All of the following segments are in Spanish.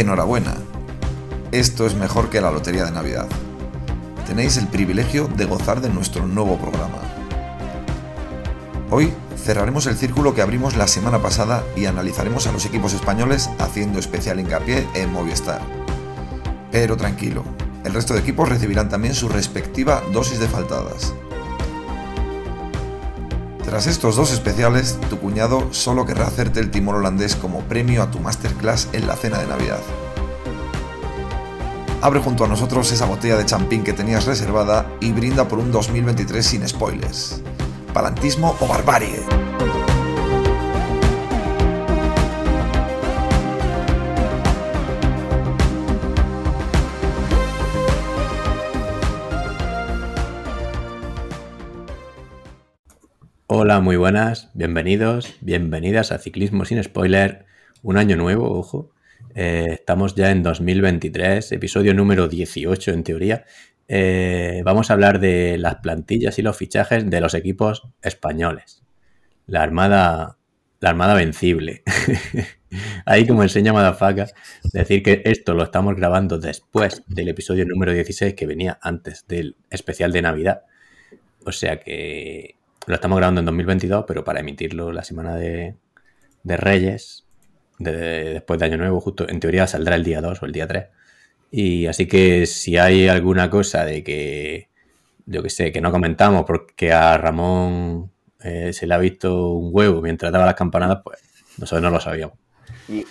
Enhorabuena. Esto es mejor que la Lotería de Navidad. Tenéis el privilegio de gozar de nuestro nuevo programa. Hoy cerraremos el círculo que abrimos la semana pasada y analizaremos a los equipos españoles haciendo especial hincapié en Movistar. Pero tranquilo, el resto de equipos recibirán también su respectiva dosis de faltadas. Tras estos dos especiales, tu cuñado solo querrá hacerte el timón holandés como premio a tu masterclass en la cena de Navidad. Abre junto a nosotros esa botella de champín que tenías reservada y brinda por un 2023 sin spoilers. Palantismo o barbarie. Hola, muy buenas, bienvenidos, bienvenidas a Ciclismo sin Spoiler, un año nuevo, ojo. Eh, estamos ya en 2023, episodio número 18 en teoría. Eh, vamos a hablar de las plantillas y los fichajes de los equipos españoles. La Armada, la Armada Vencible. Ahí como enseña Madafaka, decir que esto lo estamos grabando después del episodio número 16 que venía antes del especial de Navidad. O sea que lo estamos grabando en 2022, pero para emitirlo la semana de, de Reyes, de, después de Año Nuevo, justo en teoría saldrá el día 2 o el día 3. Y así que si hay alguna cosa de que, yo que sé, que no comentamos porque a Ramón eh, se le ha visto un huevo mientras daba las campanadas, pues nosotros no lo sabíamos. Y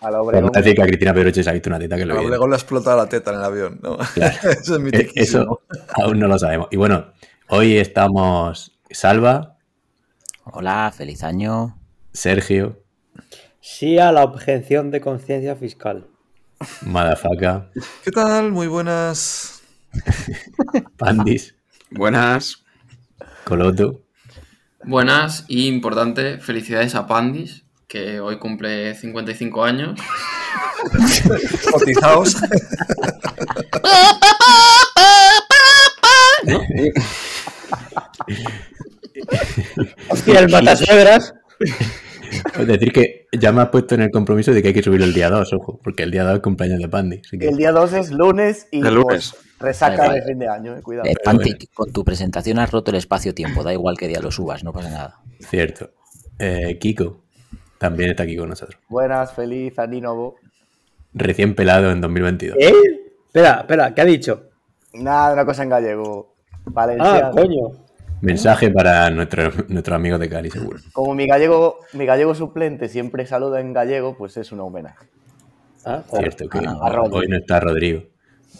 a la Obregón, decir que a Cristina Pedroche se ha visto una teta que A lo viene. Obregón le ha explotado la teta en el avión, ¿no? Claro. Eso es mi Eh, Eso aún no lo sabemos. Y bueno, hoy estamos Salva, Hola, feliz año. Sergio, Sí a la objeción de conciencia fiscal. Madafaka, ¿Qué tal? Muy buenas. Pandis, Buenas. Coloto, Buenas y importante, felicidades a Pandis, que hoy cumple 55 años. Cotizados. Hostia, el matasuegras. Es decir, que ya me has puesto en el compromiso de que hay que subirlo el día 2, ojo, porque el día 2 es cumpleaños de Pandy. que- El día 2 es lunes y El lunes. pues, resaca Vale, vale. de fin de año, eh, cuidado. Eh, Panti, con tu presentación has roto el espacio-tiempo, da igual que día lo subas, no pasa nada. Cierto. Eh, Kiko también está aquí con nosotros. Buenas, feliz año nuevo. Recién pelado en 2022. ¿Eh? Espera, espera, ¿qué ha dicho? Nada, una cosa en gallego. Valenciano. Ah, coño. Mensaje para nuestro, nuestro amigo de Cali, seguro. Como mi gallego, mi gallego suplente siempre saluda en gallego, pues es un homenaje. Ah. Cierto que Ah, hoy no está Rodrigo.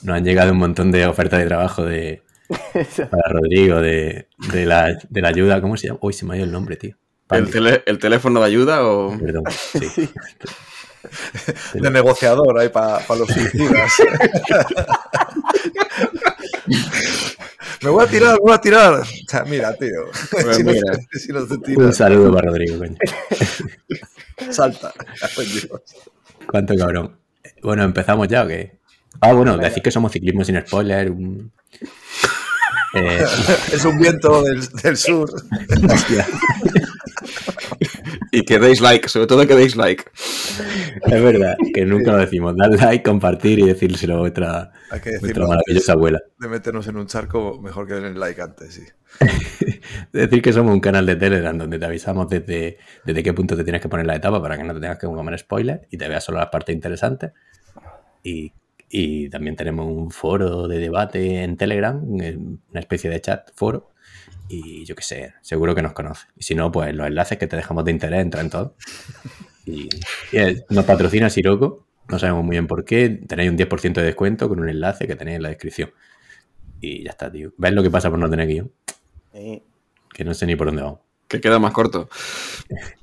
Nos han llegado un montón de ofertas de trabajo de, para Rodrigo, de, de la, de la ayuda. ¿Cómo se llama? Uy, se me ha ido el nombre, tío. ¿El, Pandy, tele- el teléfono de ayuda o...? Perdón. Sí. De negociador ahí para los suicidas. Me voy a tirar, me voy a tirar. O sea, mira, tío. Pues si, mira. No, si no te Un saludo para Rodrigo, coño. salta. Cuánto cabrón. Bueno, ¿empezamos ya o qué? Ah, bueno, decir que somos ciclismo sin spoiler. un- Eh, Es un viento del, del sur. hostia, Y que deis like, sobre todo que deis like. es verdad, que nunca lo decimos. Dar like, compartir y decírselo a vuestra, Hay que vuestra decirlo maravillosa antes abuela. de meternos en un charco, mejor que den el like antes, sí. Decir que somos un canal de Telegram donde te avisamos desde, desde qué punto te tienes que poner la etapa para que no te tengas que comer spoiler y te veas solo las partes interesantes. Y, y también tenemos un foro de debate en Telegram, eh, una especie de chat, foro. Y yo qué sé, seguro que nos conoce. Y si no, pues los enlaces que te dejamos de interés entran en todo. Y, y es- nos patrocina Siroco, no sabemos muy bien por qué. Tenéis un 10% de descuento con un enlace que tenéis en la descripción. Y ya está, tío. ¿Ves lo que pasa por no tener guion? Eh, Que no sé ni por dónde vamos. Que queda más corto.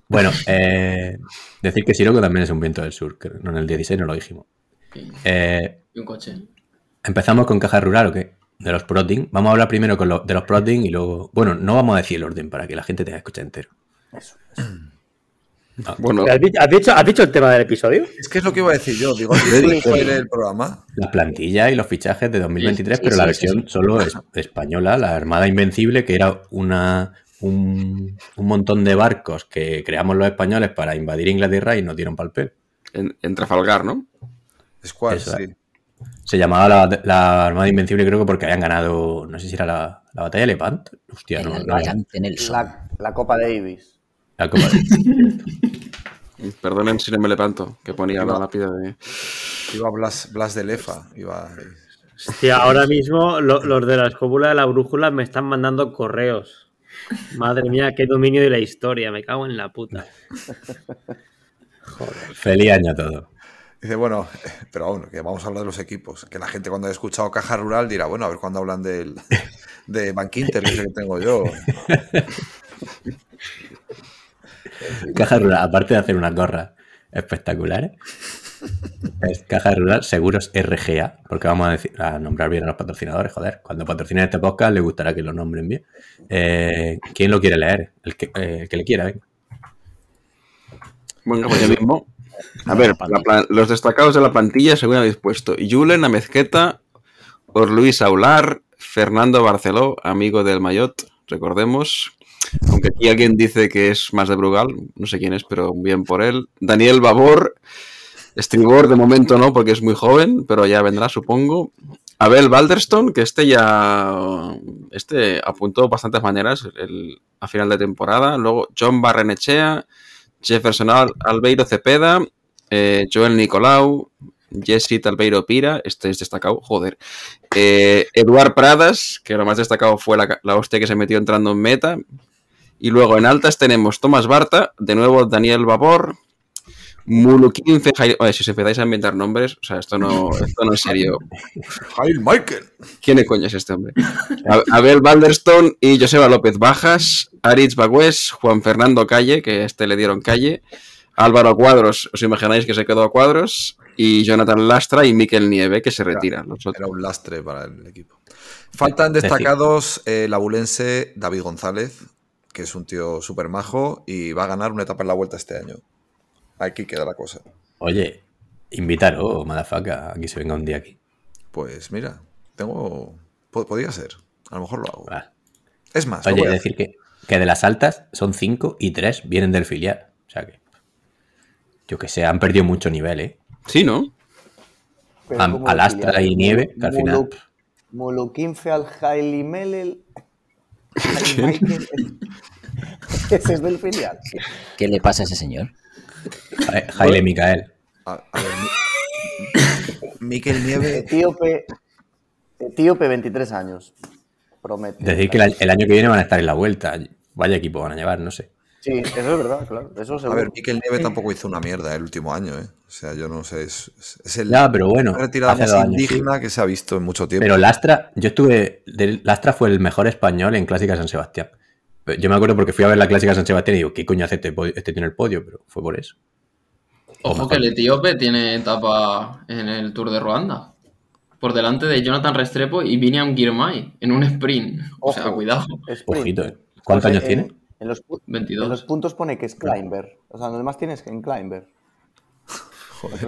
Bueno, eh, decir que Siroco también es un viento del sur, que no en el 16 no lo dijimos. Y, Eh, y un coche. ¿Empezamos con caja rural o qué? De los protein. Vamos a hablar primero con lo- de los protein y luego. Bueno, no vamos a decir el orden para que la gente tenga que escuchar entero. eso, eso. Ah, Bueno, ¿Has dicho, has dicho- has dicho el tema del episodio? Es que es lo que iba a decir yo. Digo, spoiler el programa. las plantillas y los fichajes de 2023, Sí, sí, pero sí, la versión sí. solo es española, la Armada Invencible, que era una, un, un montón de barcos que creamos los españoles para invadir Inglaterra y nos dieron pal pelo. En, en Trafalgar, ¿no? Squad, Eso sí. Se llamaba la, la Armada Invencible, creo que porque habían ganado, no sé si era la, la batalla de Lepanto. Hostia, El no, no. La, la Copa Davis. la Copa de- Perdonen si no me levanto, que ponía la lápida de... Iba Blas, Blas de Lefa. Iba... Hostia, ahora mismo lo- los de la escóbula de la brújula me están mandando correos. Madre mía, qué dominio de la historia. Me cago en la puta. Feliz año a todos. Dice, bueno, pero aún, que vamos a hablar de los equipos. Que la gente cuando haya escuchado Caja Rural dirá, bueno, a ver cuándo hablan del, de Bank Inter, que es el que tengo yo. Caja Rural, aparte de hacer unas gorras espectaculares, es Caja Rural Seguros RGA, porque vamos a, decir, a nombrar bien a los patrocinadores, joder. Cuando patrocinen este podcast les gustará que lo nombren bien. Eh, ¿Quién lo quiere leer? El que, eh, el que le quiera, venga. Bueno, pues yo mismo. A ver, la los destacados de la plantilla, según habéis puesto. Julen Amezqueta, Luis Aular, Fernando Barceló, amigo del Mayot, recordemos. Aunque aquí alguien dice que es más de Brugal, no sé quién es, pero bien por él. Daniel Babor, Estribor de momento no, porque es muy joven, pero ya vendrá, supongo. Abel Balderstone, que este ya este apuntó bastantes maneras el- a final de temporada. Luego John Barrenechea, Jefferson Al- Albeiro Cepeda, eh, Joel Nicolau, Jesse Talbeiro Pira, este es destacado, joder. Eh, Eduard Pradas, que lo más destacado fue la, la hostia que se metió entrando en meta. Y luego en altas tenemos Tomás Barta, de nuevo Daniel Babor, Fejai- Oye, si os empezáis a inventar nombres, o sea, esto no, esto no es serio. Jail Michael. ¿Quién coño es este hombre? Abel Balderstone y Joseba López Bajas, Aritz Bagüés, Juan Fernando Calle, que a este le dieron calle, Álvaro Cuadros, os imagináis que se quedó a cuadros, y Jonathan Lastra y Miquel Nieve, que se retiran. Los otros. Era un lastre para el equipo. Faltan destacados eh, el abulense David González, que es un tío súper majo y va a ganar una etapa en la vuelta este año. Aquí queda la cosa. Oye, invitaros, madafaca, aquí se venga un día aquí. Pues mira, tengo. po- Podría ser. A lo mejor lo hago. Es más, Oye, voy a decir que, que de las altas son cinco y tres vienen del filial. O sea que, yo que sé, han perdido mucho nivel, ¿eh? Sí, ¿no? Am- ¿cómo Alastra y Nieve, que al final- Muluquinfe al Hailey Melel. Ese es del filial. ¿Qué le pasa a ese señor? Ja- Jaile Micael. A, a ver, Mi- Miquel Nieve. Etíope, etíope 23 años. Promete. Decir que el, el año que viene van a estar en la vuelta. Vaya equipo van a llevar, no sé. Sí, eso es verdad, claro. Eso A ver, Miquel Nieve tampoco hizo una mierda el último año, ¿eh? O sea, yo no sé. Es, es el, Ya, pero bueno, la retirada más sí. indigna que se ha visto en mucho tiempo. Pero Lastra, yo estuve. Lastra fue el mejor español en Clásica San Sebastián. Yo me acuerdo porque fui a ver la Clásica San Sebastián y digo, ¿qué coño hace este, este tiene el podio? Pero fue por eso. Ojo que el etíope tiene etapa en el Tour de Ruanda. Por delante de Jonathan Restrepo y Viniam Girmay en un sprint. O sea, cuidado. Sprint. Ojito, ¿eh? ¿Cuántos Pues años en- tiene? En los, pu- 22. en los puntos pone que es Climber. O sea, donde más tienes que en Climber.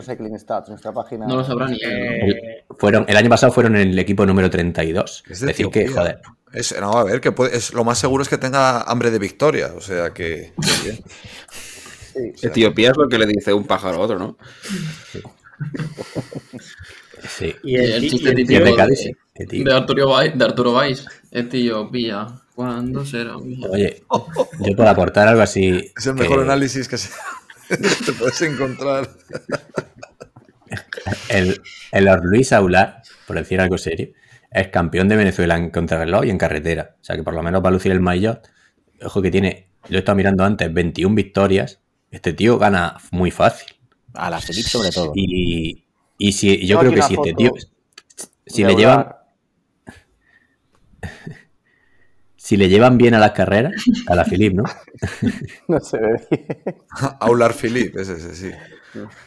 Cycling Stats, nuestra página. No lo sabrá ni él. ¿no? El, fueron, el año pasado fueron el equipo número 32. Es Es de decir, que, joder, Es, no, a ver, que puede- es, lo más seguro es que tenga hambre de victoria. O sea que. Sí. O sea, Etiopía es lo que le dice un pájaro a otro, ¿no? sí. Y Y el, chiste de de- Cádiz, tío. De Arturo Valls, de Arturo Valls. Etiopía. ¿Cuándo será? Oye, yo puedo aportar algo así. es el que mejor análisis que se, te puedes encontrar. El, el Luis Aular, por decir algo serio, es campeón de Venezuela en contrarreloj y en carretera. O sea que por lo menos va a lucir el maillot. Ojo que tiene, yo he estado mirando antes, 21 victorias. Este tío gana muy fácil. A la Felipe sobre todo. Y, y si, yo creo que si este tío. Si le llevan. Si le llevan bien a las carreras, a la Philip, ¿no? No se ve bien. Aular Philippe, ese, ese, sí.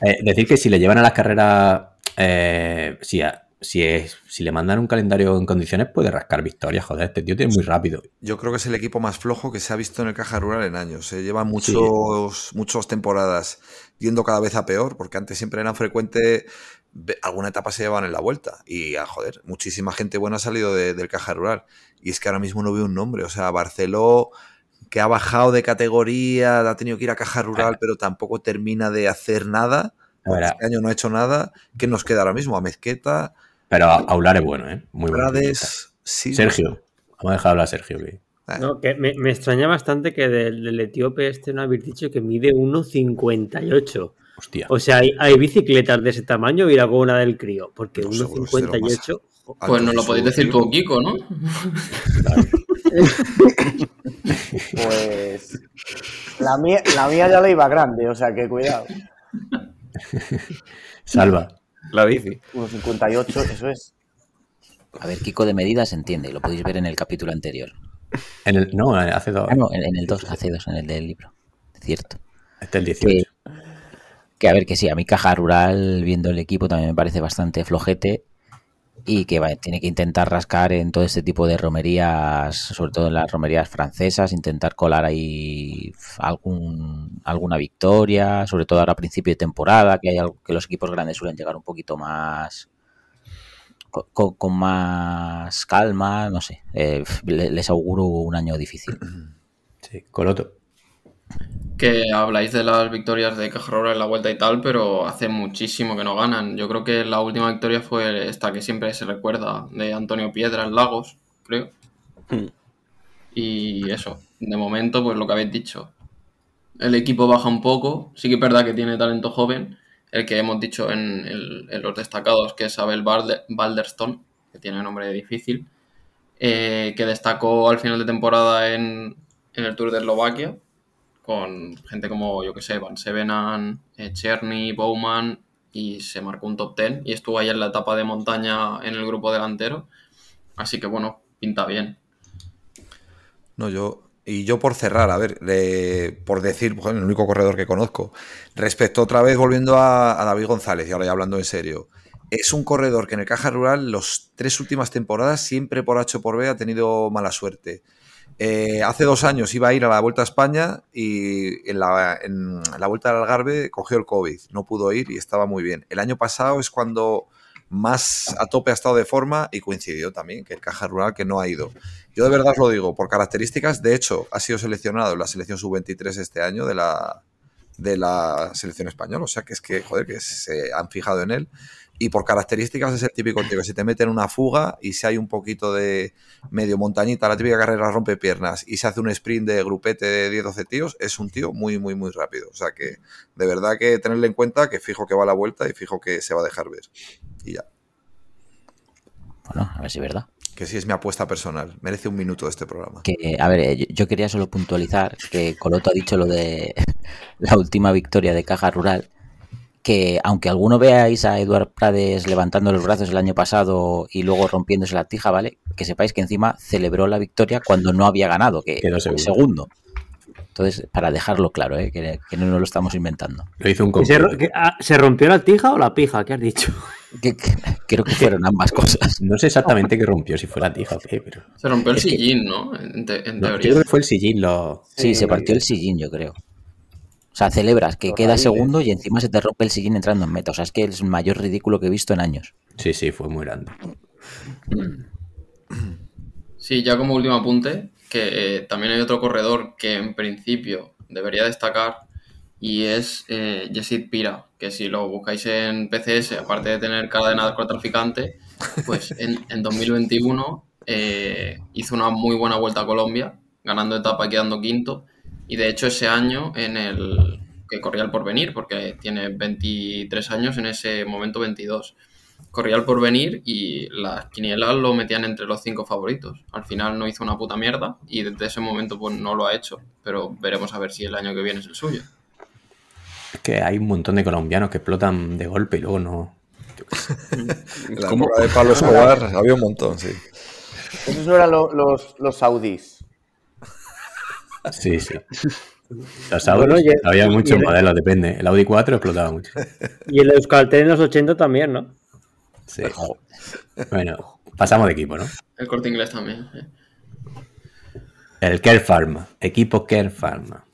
Eh, decir que si le llevan a las carreras, eh, si, a- si, es, si le mandan un calendario en condiciones, puede rascar victorias. Joder, este tío tiene muy rápido. Yo creo que es el equipo más flojo que se ha visto en el Caja Rural en años. Se lleva muchos, muchas temporadas yendo cada vez a peor, porque antes siempre eran frecuente, ve- alguna etapa se llevaban en la vuelta. Y, ah, joder, muchísima gente buena ha salido de- del Caja Rural. Y es que ahora mismo no veo un nombre. O sea, Barceló, que ha bajado de categoría, ha tenido que ir a Caja Rural, pero tampoco termina de hacer nada. Este año no ha hecho nada. ¿Qué nos queda ahora mismo? A Mezqueta. Pero Aular es bueno, ¿eh? Muy bueno. sí. Sergio. Vamos a dejar hablar a Sergio. Que... Eh. No, que me, me, extraña bastante que del, del, etíope este no habéis dicho que mide 1,58. Hostia. O sea, hay, hay, bicicletas de ese tamaño y la una del crío. Porque no, 1,58. Pues no lo podéis decir tú, Kiko, ¿no? pues. La mía, la mía ya la iba grande, o sea que cuidado. Salva. La bici. 1,58, eso es. A ver, Kiko de medidas se entiende, lo podéis ver en el capítulo anterior. En el, no, hace dos. Ah, no, en, en el 2, hace dos, en el del libro. Cierto. Este es el 18. Que, que, a ver, que sí, a mi caja rural, viendo el equipo, también me parece bastante flojete y que va, tiene que intentar rascar en todo este tipo de romerías, sobre todo en las romerías francesas, intentar colar ahí algún, alguna victoria, sobre todo ahora a principio de temporada, que hay algo que los equipos grandes suelen llegar un poquito más con, más calma, no sé, eh, les auguro un año difícil. Sí, Coloto. Que habláis de las victorias de Caja Rural en la vuelta y tal, pero hace muchísimo que no ganan. Yo creo que la última victoria fue esta que siempre se recuerda, de Antonio Piedra en Lagos, creo. Hmm. Y eso, de momento, pues lo que habéis dicho. El equipo baja un poco, sí que es verdad que tiene talento joven, el que hemos dicho en, el, en los destacados, que es Abel Balderstone, que tiene nombre difícil, eh, que destacó al final de temporada en, en el Tour de Eslovaquia con gente como, yo que sé, Van Sevenan, eh, Cherny, Bowman, y se marcó un top 10 y estuvo ahí en la etapa de montaña en el grupo delantero. Así que bueno, pinta bien. No, yo. Y yo por cerrar, a ver, por decir, bueno, el único corredor que conozco. Respecto otra vez, volviendo a, a, David González, y ahora ya hablando en serio. Es un corredor que en el Caja Rural, los tres últimas temporadas, siempre por H o por B ha tenido mala suerte. Eh, hace dos años iba a ir a la Vuelta a España y en la, en la, Vuelta al Algarve cogió el COVID, no pudo ir y estaba muy bien. El año pasado es cuando más a tope ha estado de forma y coincidió también que el Caja Rural que no ha ido. Yo de verdad os lo digo, por características, de hecho, ha sido seleccionado en la selección sub-23 este año de la, de la selección española, o sea que es que, joder, que se han fijado en él y por características es el típico tío que si te mete en una fuga y si hay un poquito de medio montañita, la típica carrera rompe piernas y se hace un sprint de grupete de 10-12 tíos, es un tío muy, muy, muy rápido. O sea que de verdad que tenerle en cuenta que fijo que va a la vuelta y fijo que se va a dejar ver. Y ya. Bueno, a ver si es verdad. Que sí es mi apuesta personal. Merece un minuto de este programa. Que, a ver, yo quería solo puntualizar que Coloto ha dicho lo de la última victoria de Caja Rural que aunque alguno veáis a Eduard Prades levantando los brazos el año pasado y luego rompiéndose la tija, ¿vale? Que sepáis que encima celebró la victoria cuando no había ganado, que Quedó fue segundo. segundo. Entonces, para dejarlo claro, ¿eh? que, que, no nos lo estamos inventando. Lo hizo un ¿Se, que, ah, ¿Se, rompió la tija o la pija? ¿Qué has dicho? Que, creo que fueron ambas cosas. No sé exactamente qué rompió, si fue la tija o qué, pero... Se rompió el sillín, ¿no? En, te, en no, teoría. Yo creo que fue el sillín lo... Sí, se partió el sillín, yo creo. O sea, celebras que queda segundo y encima se te rompe el sillín entrando en meta. O sea, es que es el mayor ridículo que he visto en años. Sí, sí, fue muy grande. Sí, ya como último apunte, que eh, también hay otro corredor que en principio debería destacar y es eh, Yesid Pira, que si lo buscáis en PCS, aparte de tener cadena de traficante, pues en, en 2021 eh, hizo una muy buena vuelta a Colombia, ganando etapa y quedando quinto. Y de hecho ese año en el que corría el porvenir, porque tiene 23 años, en ese momento 22. Corría el porvenir y las quinielas lo metían entre los cinco favoritos. Al final no hizo una puta mierda y desde ese momento pues no lo ha hecho. Pero veremos a ver si el año que viene es el suyo. Es que hay un montón de colombianos que explotan de golpe y luego no. la de Pablo Escobar había un montón, sí. Esos no eran lo, los, los saudíes. Sí, sí. Los Audi, bueno, había muchos modelos, depende. El Audi 4 explotaba mucho. Y el Euskaltel en los 80 también, ¿no? Sí. Bueno, pasamos de equipo, ¿no? El corte inglés también. ¿eh? El Care Pharma. Equipo Care Pharma.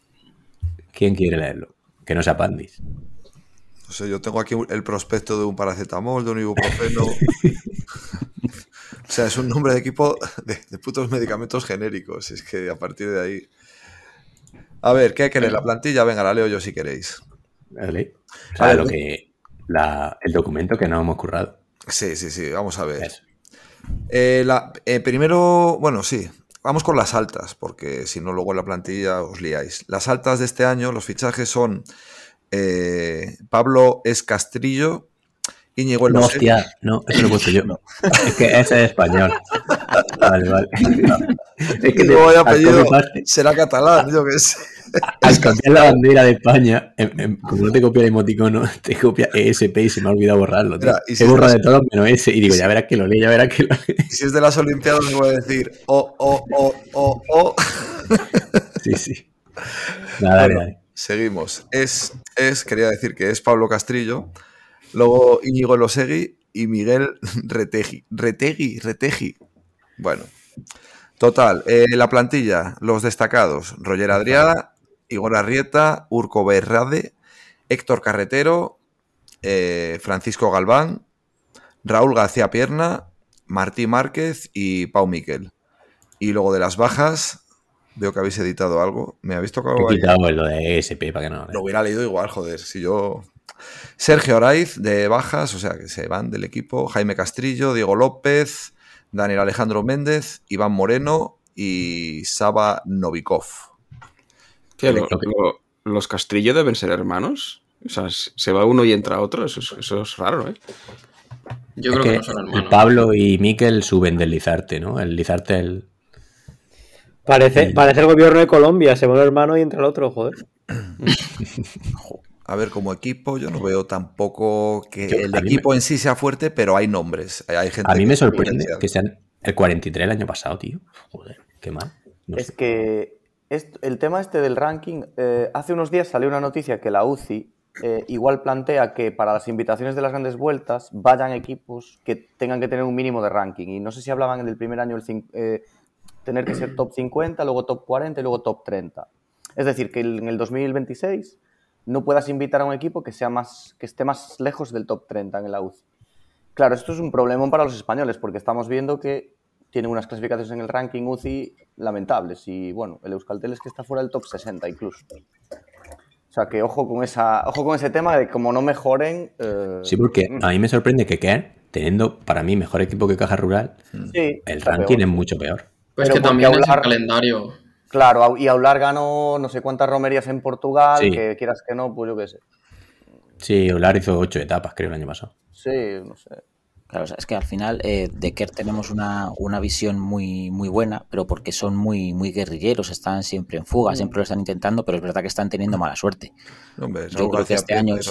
¿Quién quiere leerlo? Que no sea Pandis. No sé, yo tengo aquí el prospecto de un paracetamol, de un ibuprofeno. o sea, es un nombre de equipo de, de putos medicamentos genéricos. Es que a partir de ahí. A ver, ¿qué queréis? ¿La plantilla? Venga, la leo yo si queréis. Vale. O sea, lo que, la- el documento que nos hemos currado. Sí, sí, sí, vamos a ver. Eh, la- eh, primero, bueno, sí, vamos con las altas, porque si no, luego en la plantilla os liáis. Las altas de este año, los fichajes son eh, Pablo Escastrillo, Íñigo No, hostia, no, eso lo he puesto yo. Es que ese es español. Vale, vale. Es que al apellido será catalán, yo qué sé. Al copiar la bandera de España, em- em, como no te copia el emoticono, te copia ESP y se me ha olvidado borrarlo. Tío. Mira, y si He borrado estás- de todo menos ese. Y digo, ya verás que lo lee, ya verás que lo lee. Y si es de las Olimpiadas, me voy a decir, oh, oh, oh, oh, oh. Sí, sí. Nada, Bueno. Seguimos. Es, es, quería decir que es Pablo Castrillo, luego Íñigo Elosegui y Miguel Retegi. Retegi, Retegi. Bueno, total. eh, la plantilla, los destacados: Roger Adrià, Igor Arrieta, Urco Berrade, Héctor Carretero, eh, Francisco Galván, Raúl García Pierna, Martí Márquez y Pau Miquel. Y luego de las bajas, veo que habéis editado algo. ¿Me habéis tocado quitado lo de ESP para que no. Lo hubiera leído igual, joder. Si yo. Sergio Oraiz de bajas, o sea que se van del equipo. Jaime Castrillo, Diego López, Daniel Alejandro Méndez, Iván Moreno y Saba Novikov. Lo- Lo los Castrillo deben ser hermanos. O sea, se va uno y entra otro. Eso, es- eso es raro, ¿eh? Yo Es creo que, que no son el hermanos. Pablo y Miquel suben del Lizarte, ¿no? El Lizarte, el. Parece, Sí. parece el gobierno de Colombia, se mueve el hermano y entra el otro, joder. A ver, como equipo, yo no veo tampoco que Yo- el equipo en sí sea fuerte, pero hay nombres. Hay gente A mí me sorprende que sean el 43 el año pasado, tío. Joder, qué mal. No Es sé. que el tema este del ranking, eh, hace unos días salió una noticia que la UCI eh, igual plantea que para las invitaciones de las grandes vueltas vayan equipos que tengan que tener un mínimo de ranking. Y no sé si hablaban en el primer año el eh, tener que ser top 50, luego top 40 y luego top 30. Es decir, que en el 2026 no puedas invitar a un equipo que, sea más, que esté más lejos del top 30 en la UCI. Claro, esto es un problemón para los españoles porque estamos viendo que tienen unas clasificaciones en el ranking UCI lamentables y bueno, el Euskaltel es que está fuera del top 60 incluso. O sea que ojo con esa, ojo con ese tema de como no mejoren. eh, Sí, porque mm, a mí me sorprende que Kern, teniendo para mí mejor equipo que Caja Rural, sí, el ranking peor. es mucho peor. Pues Pero que también es el calendario. Claro, y Aular ganó no sé cuántas romerías en Portugal, Sí. que quieras que no, pues yo qué sé. Sí, Olar hizo ocho etapas, creo, el año pasado. Sí, no sé. Claro, o sea, es que al final eh, de Kerr tenemos una, una visión muy, muy buena, pero porque son muy, muy guerrilleros, están siempre en fuga, siempre lo están intentando, pero es verdad que están teniendo mala suerte. Hombre, Yo creo que este año sí.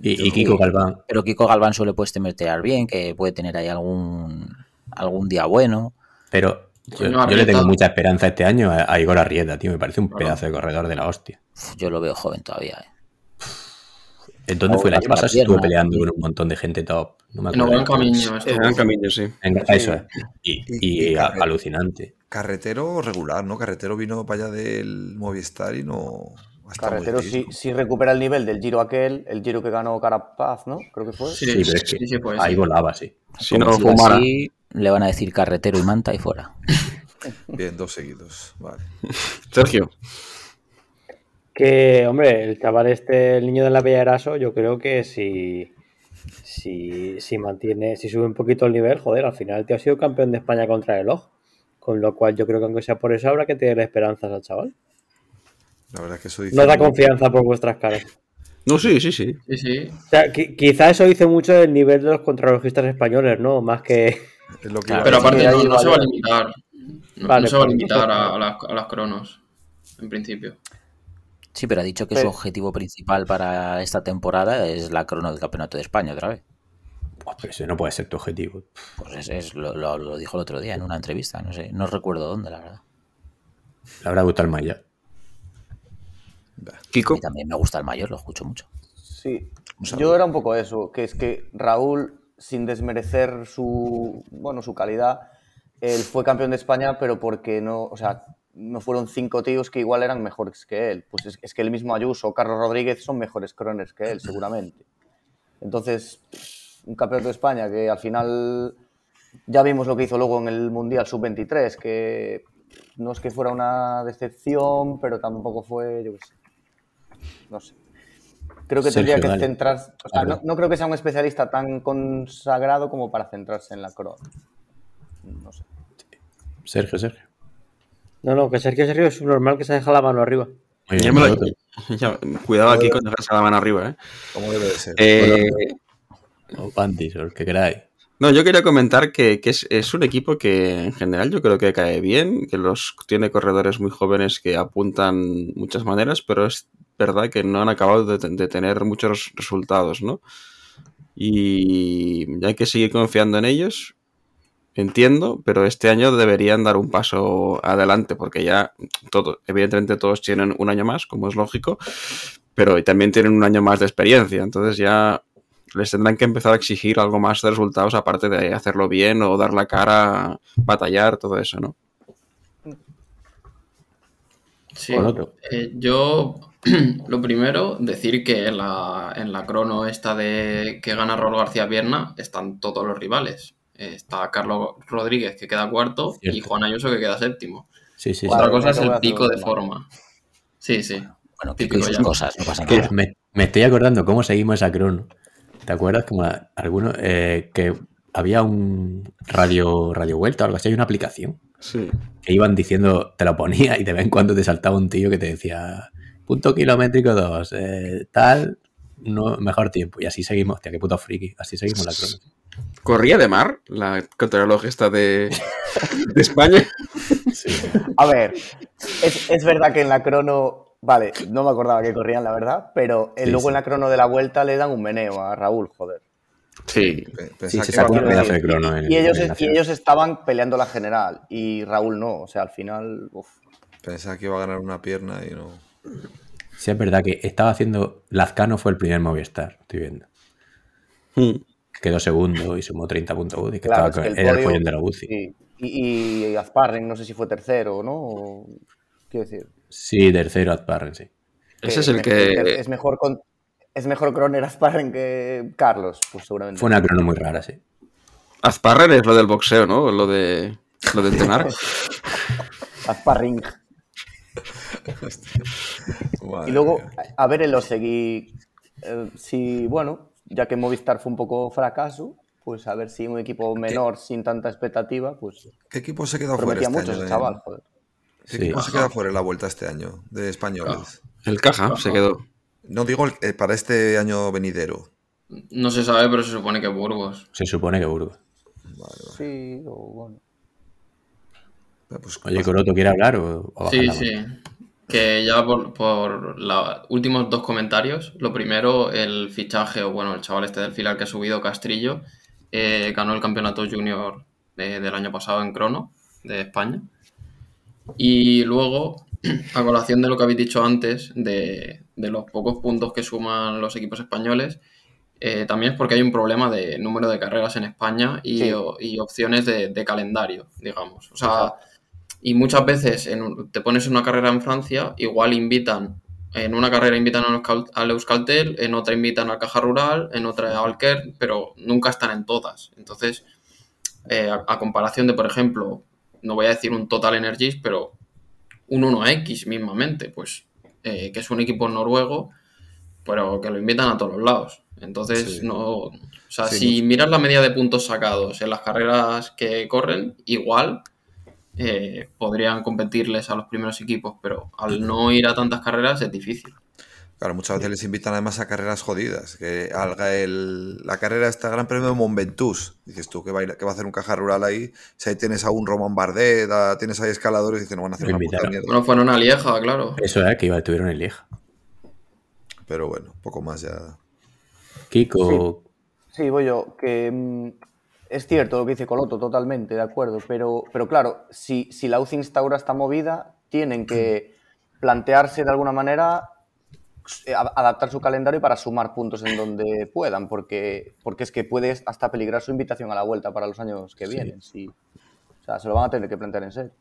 Y, y Kiko Galván. Pero Kiko Galván suele pues meter bien, que puede tener ahí algún, algún día bueno. Pero yo, Coño, yo le tengo mucha esperanza este año a, a Igor Arrieta, tío. Me parece un pedazo de corredor de la hostia. Yo lo veo joven todavía. eh. ¿En dónde O fue el la año pasado? Estuvo peleando con un montón de gente top. No me En acuerdo. buen camino. En gran camino, sí. En- Eso es. Y, Y- y y a- Carrera. alucinante. Carretero regular, ¿no? Carretero vino para allá del Movistar y no. Carretero sí, sí recupera el nivel del giro aquel, el giro que ganó Carapaz, ¿no? Creo que fue. Sí, Sí, pero es que sí, sí, pues, ahí sí. volaba, sí. Si Como no fumara. así, le van a decir carretero y manta y fuera. Bien, dos seguidos. Vale. Sergio. Que, hombre, el chaval este, el niño de la Bella Eraso, yo creo que si, si, si mantiene, si sube un poquito el nivel, joder, al final el tío ha sido campeón de España contra el ojo. Con lo cual yo creo que aunque sea por eso habrá que tener esperanzas al chaval. La verdad es que eso dice. No da confianza por vuestras caras. No, sí, sí, sí. Sí, sí. O sea, qui- quizá eso dice mucho del nivel de los contrarrojistas españoles, ¿no? Más que... Es lo que Claro, Pero aparte ahí no, no se va a limitar. No, Vale, no se va a pues, limitar a, a las, a las cronos, en principio. Sí, pero ha dicho que su objetivo principal para esta temporada es la crono del Campeonato de España otra vez. Pero ese no puede ser tu objetivo. Pues es, es- lo, lo- lo dijo el otro día en una entrevista, no sé, no recuerdo dónde, la verdad. Le habrá gustado el Maya. A Kiko. mí también me gusta el mayor, lo escucho mucho. Sí, yo era un poco eso, que es que Raúl, sin desmerecer su, bueno, su calidad, él fue campeón de España, pero porque no, o sea, no fueron cinco tíos que igual eran mejores que él. Pues es, es que el mismo Ayuso o Carlos Rodríguez son mejores croners que él, seguramente. Entonces, un campeonato de España que al final ya vimos lo que hizo luego en el Mundial Sub-23, que no es que fuera una decepción, pero tampoco fue, yo qué sé, no sé. Creo que Sergio, tendría que centrarse. O sea, Habla. no, no creo que sea un especialista tan consagrado como para centrarse en la crono. No sé. Sergio, Sergio. No, no, que Sergio Sergio es normal que se deja la mano arriba. Muy Ya bien, me lo- Coloto. Ya, cuidado aquí con dejarse la mano arriba, ¿eh? Como debe de ser. Eh, O panties, o el que queráis. No, yo quería comentar que, que es, es un equipo que en general yo creo que cae bien, que los tiene corredores muy jóvenes que apuntan muchas maneras, pero es verdad que no han acabado de, de tener muchos resultados, ¿no? Y hay que seguir confiando en ellos, entiendo, pero este año deberían dar un paso adelante, porque ya todo, evidentemente todos tienen un año más, como es lógico, pero también tienen un año más de experiencia, entonces ya les tendrán que empezar a exigir algo más de resultados aparte de hacerlo bien o dar la cara, batallar, todo eso, ¿no? Sí. Coloto. Eh, yo, lo primero, decir que en la, en la crono esta de que gana Raúl García Pierna están todos los rivales. Eh, está Carlos Rodríguez, que queda cuarto, y. Juan Ayuso, que queda séptimo. Sí, sí, Otra cosa es el pico de forma. Sí, sí. Bueno, Típico sus ya. cosas, no pasa nada. me, me estoy acordando cómo seguimos esa crono. ¿Te acuerdas? Como a- algunos eh, que había un radio, radio vuelta o algo así, hay una aplicación Sí. que iban diciendo, te lo ponía y de vez en cuando te saltaba un tío que te decía punto kilométrico 2, tal, no, mejor tiempo. Y así seguimos, hostia, qué puto friki, así seguimos la crono. ¿Corría de mar la contrarreloj esta de, de España? Sí. A ver, es, es verdad que en la crono. Vale, no me acordaba que corrían, la verdad, pero Sí, luego sí. en la crono de la vuelta le dan un meneo a Raúl, joder. Sí. Sí, Pensaba se que iba a sacó un de crono en Y el- ellos, en y ellos estaban peleando la general y Raúl no, o sea, al final. uf. pensaba que iba a ganar una pierna y no. Sí, es verdad que estaba haciendo. Lazcano fue el primer Movistar, estoy viendo. Mm. Quedó segundo y sumó 30 puntos. Y que Claro, estaba, es que era el follón de la UCI. sí. Y, y Azparren, no sé si fue tercero, ¿no? O- Quiero decir. Sí, tercero Azparren, sí. Ese es el que... Es mejor, con, es mejor croner Azparren que Carlos, pues seguramente. Fue una crono muy rara, sí. Azparren es lo del boxeo, ¿no? Lo de, lo de entrenar. Azparring. Y luego, a ver el Osegui, eh, si, bueno, ya que Movistar fue un poco fracaso, pues a ver si un equipo menor, sin tanta expectativa, pues ¿Qué equipo se quedó fuera prometía este mucho año? de- joder. ¿Qué Sí. equipo se queda fuera en la vuelta este año de españoles? El caja se quedó. No digo el- eh, para este año venidero. No se sabe, pero se supone que Burgos. Se supone que Burgos. Sí, o bueno. Pues, Oye, Coroto, ¿quiere hablar o, o Sí, mano? Que ya por, por los últimos dos comentarios. Lo primero, el fichaje, o bueno, el chaval este del filar que ha subido, Castrillo, eh, ganó el campeonato junior de- del año pasado en crono de España. Y luego, a colación de lo que habéis dicho antes, de, de los pocos puntos que suman los equipos españoles, eh, también es porque hay un problema de número de carreras en España y, Sí. o- y opciones de, de calendario, digamos. O sea, y muchas veces en te pones en una carrera en Francia, igual invitan, en una carrera invitan al Euskaltel, en otra invitan al Caja Rural, en otra al Kern, pero nunca están en todas. Entonces, eh, a, a comparación de, por ejemplo, no voy a decir un Total Energies, pero un 1X mismamente, pues, eh, que es un equipo noruego, pero que lo invitan a todos los lados. Entonces, Sí. no. O sea, Sí, si mucho. miras la media de puntos sacados en las carreras que corren, igual eh, podrían competirles a los primeros equipos, pero al no ir a tantas carreras es difícil. Claro, muchas veces les invitan además a carreras jodidas. Que haga el, la carrera esta Gran Premio de Mont Ventoux. Dices tú que va, a ir- que va a hacer un caja rural ahí. Si ahí tienes a un Roman Bardet, a- tienes ahí escaladores, dices no van a hacer Lo una puta mierda. Bueno, fueron a Lieja, claro. Eso es que iba, estuvieron en Lieja. Pero bueno, poco más ya. Kiko, Sí, voy yo, que mm, es cierto lo que dice Coloto, totalmente, de acuerdo, pero, pero claro, si, si la UCI instaura esta movida, tienen que plantearse de alguna manera eh, adaptar su calendario para sumar puntos en donde puedan, porque, porque es que puede hasta peligrar su invitación a la vuelta para los años que Sí. vienen. sí. O sea, se lo van a tener que plantear en serio.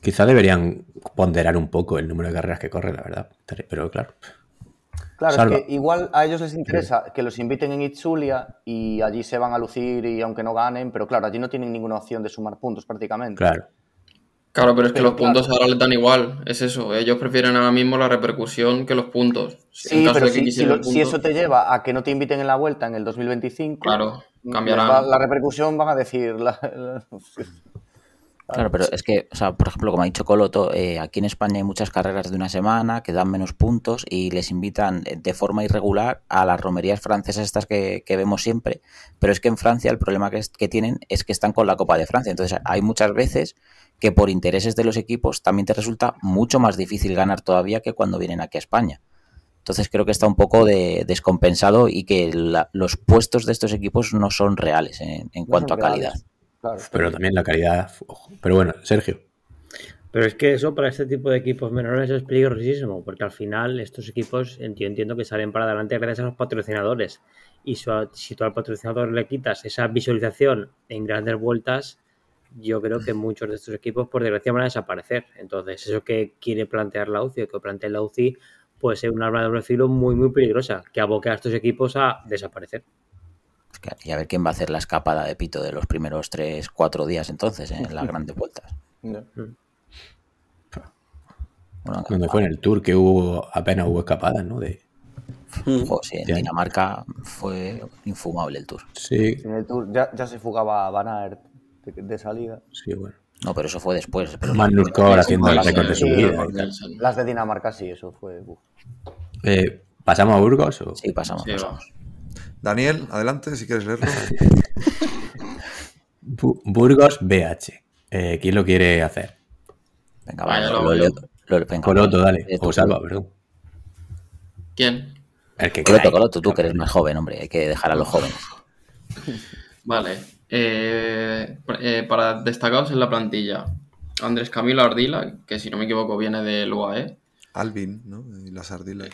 quizá deberían ponderar un poco el número de carreras que corre, la verdad. Pero claro, Claro, Salva. es que igual a ellos les interesa que los inviten en Itzulia y allí se van a lucir y aunque no ganen, pero claro, allí no tienen ninguna opción de sumar puntos prácticamente. claro. Claro, pero es que Pero los claro. puntos ahora les dan igual, es eso. Ellos prefieren ahora mismo la repercusión que los puntos. En Sí, caso pero de que si, eso te lleva a que no te inviten en la vuelta en el 2025, Claro, cambiarán. va- la repercusión van a decir. la- la- Claro, pero es que, o sea, por ejemplo, como ha dicho Coloto, eh, aquí en España hay muchas carreras de una semana que dan menos puntos y les invitan eh, de forma irregular a las romerías francesas estas que, que vemos siempre. Pero es que en Francia el problema que, es- que tienen es que están con la Copa de Francia. Entonces hay muchas veces que por intereses de los equipos también te resulta mucho más difícil ganar todavía que cuando vienen aquí a España. Entonces creo que está un poco de, descompensado y que la- los puestos de estos equipos no son reales en, en no cuanto a calidad. reales. Claro. Pero también la calidad. ojo. Pero bueno, Sergio. Pero es que eso para este tipo de equipos menores es peligrosísimo, porque al final estos equipos yo entiendo que salen para adelante gracias a los patrocinadores. Y su- si tú al patrocinador le quitas esa visualización en grandes vueltas, yo creo que muchos de estos equipos, por desgracia, van a desaparecer. Entonces, eso que quiere plantear la UCI o que plantea la UCI puede ser un arma de doble filo muy, muy peligrosa, que aboque a estos equipos a desaparecer. Y a ver quién va a hacer la escapada de pito de los primeros 3, 4 días entonces ¿eh? en las grandes vueltas. No. Bueno, Donde fue en el Tour que hubo apenas hubo escapadas, ¿no? De, sí, en Ya. Dinamarca fue infumable el tour. sí, En el Tour ya, ya se fugaba Van Aert de, de salida. sí, bueno. No, pero eso fue después. Pero Magnus Kort haciendo el récord de su sí, vida. sí. Nielsen. Las de Dinamarca sí, eso fue. Eh, ¿Pasamos a Burgos? O? Sí, pasamos, Sí, pasamos. Daniel, adelante, si quieres leerlo. Bu- Burgos BH. Eh, ¿Quién lo quiere hacer? Venga, Vaya, va, lo lo, lo- venga, Coloto, dale. O Salva, perdón. ¿Quién? El que Coloto. Coloto, tú que eres más joven, hombre, hay que dejar a los jóvenes. Vale. Eh, eh, para destacados en la plantilla, Andrés Camilo Ardila, que si no me equivoco viene del UAE, Alvin, ¿no? Y las ardilas.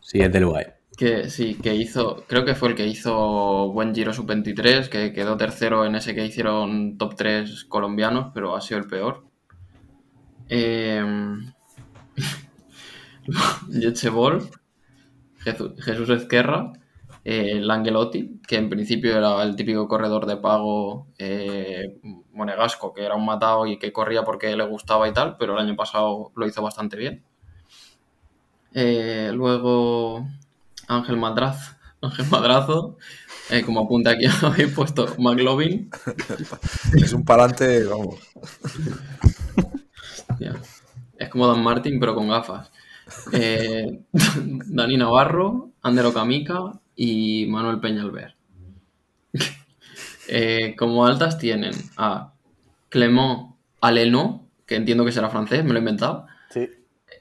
Sí, es del UAE. Que sí, que hizo, creo que fue el que hizo buen Giro Sub-23, que quedó tercero en ese que hicieron top 3 colombianos, pero ha sido el peor. Eh, Jesús Ezquerra, eh, Langelotti, que en principio era el típico corredor de pago eh, monegasco, que era un matado y que corría porque le gustaba y tal, pero el año pasado lo hizo bastante bien. Eh, luego Ángel Madraz, Ángel Madrazo, eh, como apunte aquí habéis puesto McLovin, Es un parante, vamos. Hostia. es como Dan Martin pero con gafas. Eh, Dani Navarro, Ander Okamica y Manuel Peñalver. Eh, como altas tienen a Clément Aleno, que entiendo que será francés, me lo he inventado. Sí.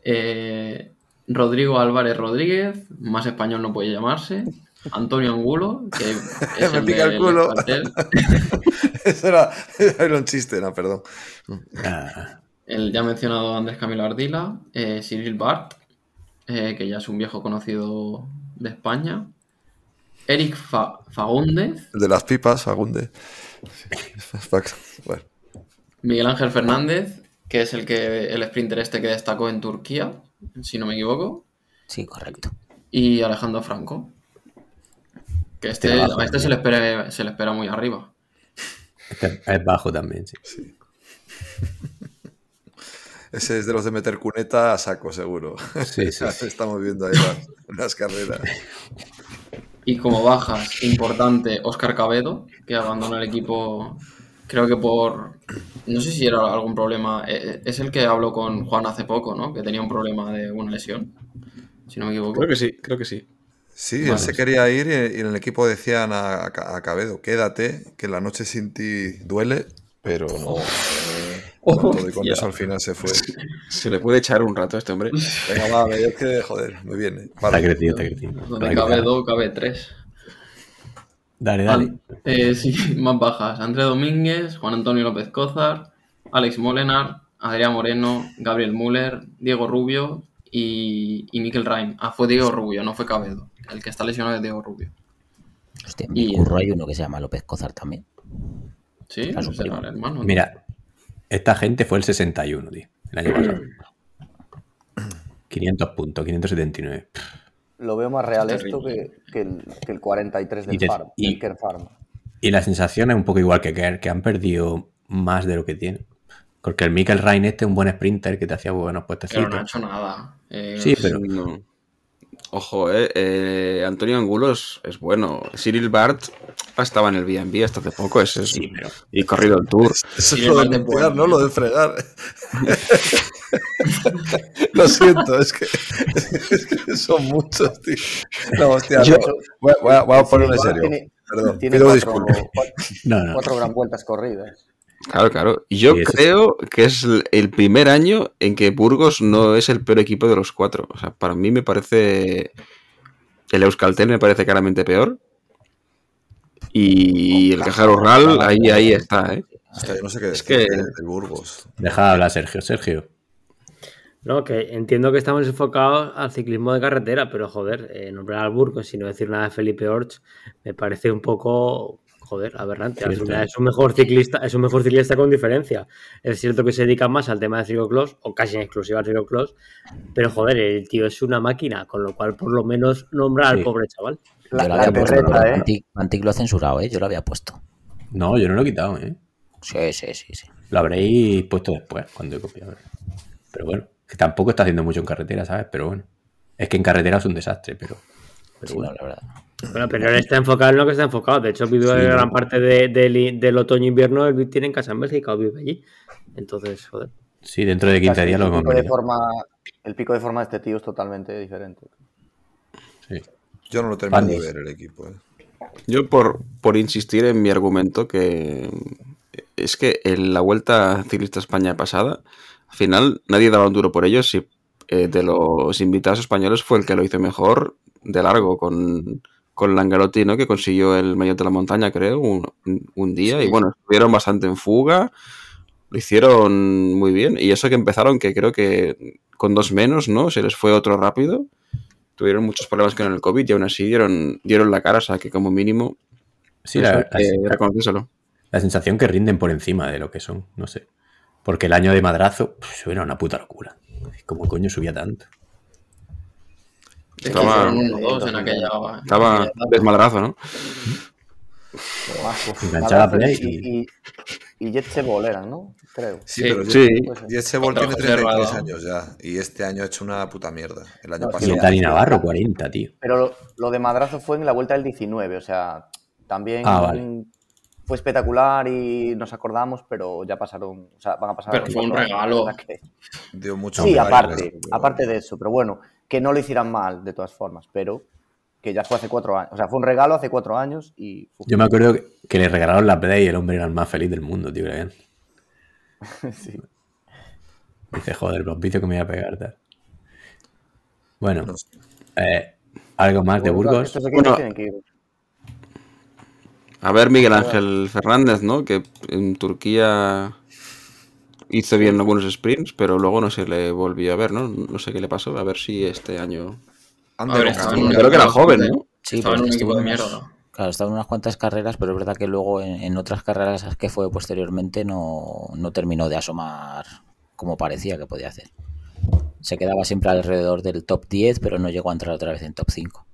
Eh, Rodrigo Álvarez Rodríguez, más español no puede llamarse. Antonio Angulo, que es Me el pica el culo. Eso era, era un chiste, no, perdón. Ah, El ya mencionado Andrés Camilo Ardila, eh, Cyril Bart, eh, que ya es un viejo conocido de España. Eric Fa- Fagúndez, de las pipas, Fagunde. Bueno, Miguel Ángel Fernández, que es el que el sprinter este que destacó en Turquía, si no me equivoco. Sí, correcto. y Alejandro Franco. Que este, bajo a este se le, espera, se le espera muy arriba. este es bajo también, sí. ese es de los de meter cuneta a saco, seguro. Sí, sí, sí. Estamos viendo ahí las, las carreras. Y como bajas, importante, Oscar Cabedo, que abandonó el equipo, creo que por. No sé si era algún problema. eh, Es el que habló con Juan hace poco, ¿no? Que tenía un problema de una lesión. Si no me equivoco. Creo que sí, creo que sí. Sí, Vale. él se quería ir y en el equipo decían a, a Cabedo, quédate, que la noche sin ti duele, pero no. Con todo y con eso al final se fue. Se le puede echar un rato a este hombre. Venga, va, es que, joder, me viene. Está Vale. crecido, está crecido. Donde cabe dos, cabe tres. Dale, dale. Eh, sí, más bajas. André Domínguez, Juan Antonio López Cózar, Alex Molenar, Adrián Moreno, Gabriel Müller, Diego Rubio y, y Miquel Rain. Ah, fue Diego Rubio, no fue Cabedo. El que está lesionado es Diego Rubio. Hostia, Y- curro hay uno que se llama López Cozar también. Sí, no su sé, el hermano. ¿no? Mira, esta gente fue el 61, tío, el año pasado. 500 puntos, 579. Lo veo más real esto que, que el, que el 43 del Y de- Farm, y- del Farm. Y la sensación es un poco igual que Kerr, que han perdido más de lo que tienen. Porque el Mikel Rain este es un buen sprinter que te hacía buenos Pero no ha puestecitos. hecho nada. Eh, Sí, pero No. Ojo, eh, eh, Antonio Angulos es bueno. Cyril Bart estaba en el B&B hasta hace poco. Ese es, Sí, pero- Y corrido el tour. Eso es lo de limpiar. ¿no? Lo de fregar. lo siento, es que, es que son muchos, tío. No, hostia, Yo- no. Voy, a- voy a, voy a ponerme Sí, serio. Tiene, Perdón, tiene pido cuatro, disculpas. cuatro, No, no. cuatro gran vueltas corridas. Claro, claro. Y yo Sí, creo que es el- el primer año en que Burgos no es el peor equipo de los cuatro. O sea, para mí me parece. El Euskaltel me parece claramente peor. Y el Caja Rural, ahí, ahí está, ¿eh? Hostia, yo no sé qué Es que- del Burgos. Deja de hablar, Sergio. Sergio. No, que entiendo que estamos enfocados al ciclismo de carretera, pero joder, eh, nombrar al Burgos sin no decir nada de Felipe Orch me parece un poco, joder, aberrante. Final ¿eh? es un mejor ciclista, es un mejor ciclista con diferencia. Es cierto que se dedica más al tema de ciclocross, o casi en exclusiva al ciclocross, pero joder, el tío es una máquina, con lo cual por lo menos nombrar al Sí. pobre chaval. La, Yo lo la había puesto. terreta, ¿eh? Mantic, Mantic lo ha censurado, ¿eh? Yo lo había puesto. No, yo no lo he quitado, ¿eh? Sí, sí, sí, sí. Lo habréis puesto después, cuando he copiado. Pero bueno, que tampoco está haciendo mucho en carretera, ¿sabes? Pero bueno. Es que en carretera es un desastre, pero. Pero Sí, bueno. no, la verdad. Bueno, pero él está enfocado en lo que está enfocado. De hecho, vive Sí, gran no. parte de- del, del otoño-invierno, él tiene en casa en Bélgica o vive allí. Entonces, joder. Sí, dentro de 15 Casi días lo el, hemos pico de venido. forma, el pico de forma de este tío es totalmente diferente. Sí. Yo no lo termino de ver el equipo. ¿eh? Yo por, por insistir en mi argumento que es que en la Vuelta Ciclista España pasada, al final nadie daba un duro por ellos y eh, de los invitados españoles fue el que lo hizo mejor de largo con, con Langarotti, ¿no? que consiguió el maillot de la montaña, creo, un, un día y bueno, estuvieron bastante en fuga, lo hicieron muy bien y eso que empezaron que creo que con dos menos, ¿no? Se les fue otro rápido. Tuvieron muchos problemas con el COVID y aún así dieron, dieron la cara, o sea que como mínimo Sí, eso la, sensación que rinden por encima de lo que son, no sé. Porque el año de madrazo pf, era una puta locura. ¿Cómo coño subía tanto? Es que Estaba- dos en aquella. Estaba desmadrazo, ¿no? Enganchada Play y, y, y Jet Sebol eran, ¿no? Creo. Sí, Sí. pero Sí. Jet Sebol Otra tiene José 33 Rueda. años ya. Y este año ha hecho una puta mierda. El año No, Y pasado. ya. Dani Navarro, 40, tío. Pero lo, lo de Madrazo fue en la vuelta del 19, o sea, también Ah, vale. fue espectacular y nos acordamos, pero ya pasaron, o sea, van a pasar. Pero fue un regalo. que- Dio mucho Sí, aparte, aparte de eso, pero bueno, que no lo hicieran mal de todas formas, pero que ya fue hace cuatro años, o sea, fue un regalo hace cuatro años y uf, Yo me acuerdo que, que le regalaron la Play y el hombre era el más feliz del mundo, tío. creo. sí. Dice, joder, los vicios que me voy a pegar. Tal. Bueno, eh, algo más de Burgos. Bueno, tienen que ir. A ver, Miguel Ángel Fernández, ¿no? Que en Turquía hizo bien algunos sprints, pero luego no se le volvió a ver, ¿no? No sé qué le pasó. A ver si este año. Ander A ver, o estaba Camino. en un Creo que era joven, ¿no? Sí, Estaba en pues un equipo de estuvo unas- mierda. Claro, estaba en unas cuantas carreras, pero es verdad que luego en, en otras carreras que fue posteriormente no, no terminó de asomar como parecía que podía hacer. Se quedaba siempre alrededor del top 10, pero no llegó a entrar otra vez en top 5.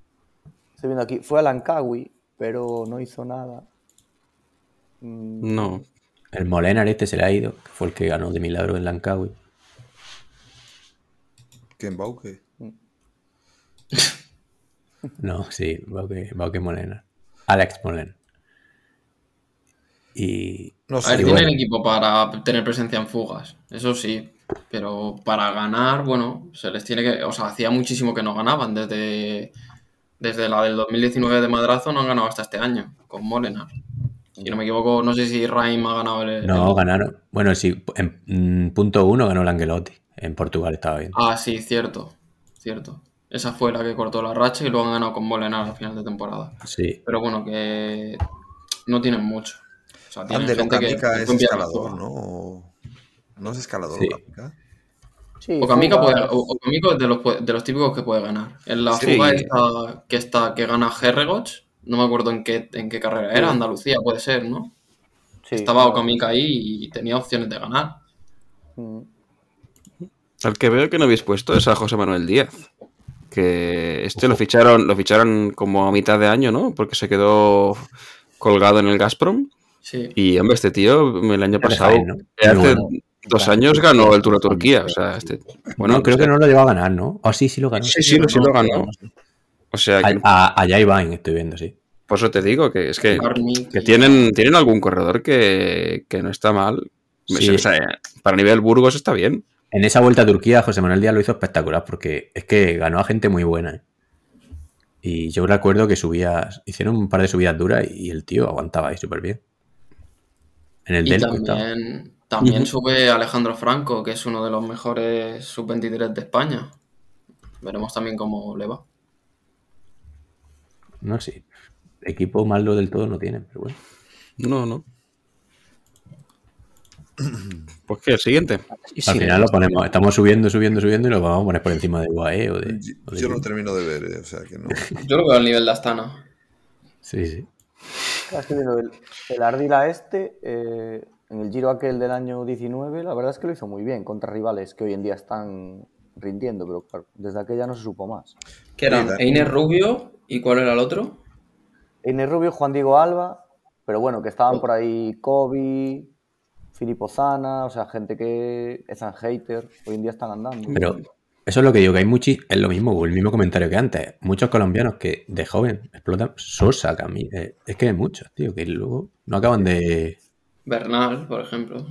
Estoy viendo aquí, fue a Lankawi, pero no hizo nada. Mm, No. El Molenar este se le ha ido, que fue el que ganó de milagro en Lankawi. ¿Quién Bauke? No, sí, Bauke, Bauke Molenar. Alex Molenar. Y No A sé. ver, y tienen bueno. equipo para tener presencia en fugas, eso sí. Pero para ganar, bueno, se les tiene que. O sea, hacía muchísimo que no ganaban. Desde, desde la del 2019 de Madrazo no han ganado hasta este año, con Molenar. Si no me equivoco, no sé si Raim ha ganado el. no el- ganaron. Bueno, sí, en mm, punto uno ganó el Angelotti. En Portugal estaba bien. Ah, sí, cierto. Cierto. Esa fue la que cortó la racha y luego han ganado con Molenar al final de temporada. Sí. Pero bueno, que no tienen mucho. O sea, tienen Ander gente que- es escalador. ¿no? ¿No es escalador Sí. Fugas. puede, es de los, de los típicos que puede ganar. En la Sí. fuga esta, que está que gana Herregoch, no me acuerdo en qué, en qué carrera era, Andalucía puede ser, ¿no? Sí, Estaba claro. Okamica ahí y tenía opciones de ganar. Mm. Al que veo que no habéis puesto es a José Manuel Díaz. Que este lo ficharon, lo ficharon como a mitad de año, ¿no? Porque se quedó colgado en el Gazprom. Sí. Y hombre, este tío el año pasado que hace dos años ganó el Tour de Turquía. O sea, este, bueno, creo este- que no lo llevó a ganar, ¿no? O sí, sí lo ganó. Sí, sí, sí lo ganó. O sea, que, A- a- allá Iván, estoy viendo, sí. por eso te digo que es que, tienen, tienen algún corredor que, que no está mal. Sí. O sea, para nivel Burgos está bien. En esa vuelta a Turquía, José Manuel Díaz lo hizo espectacular porque es que ganó a gente muy buena. ¿eh? Y yo recuerdo que subía, hicieron un par de subidas duras y el tío aguantaba ahí súper bien. En el Y también, también sube Alejandro Franco, que es uno de los mejores sub-23 de España. Veremos también cómo le va. No sé. Equipo malo del todo no tienen, pero bueno. No, no. Pues que el siguiente. Al final lo ponemos, estamos subiendo, subiendo, subiendo y lo vamos a poner por encima de UAE o de. Yo, o de- yo no termino de ver, eh, o sea que no. Yo lo veo al nivel de Astana. Sí, sí. El, el Ardila este, eh, en el giro aquel del año 19, la verdad es que lo hizo muy bien contra rivales que hoy en día están rindiendo, pero claro, desde aquella no se supo más. Que eran. Einer Rubio y ¿cuál era el otro? Einer Rubio, Juan Diego Alba, pero bueno, que estaban por ahí Kobe, Filippo Zana, o sea, gente que es un hater, hoy en día están andando. Pero eso es lo que digo, que hay muchos, es lo mismo, el mismo comentario que antes. Muchos colombianos que de joven explotan. Sosa, Camille. eh, es que hay muchos, tío, que luego no acaban de. Bernal, por ejemplo.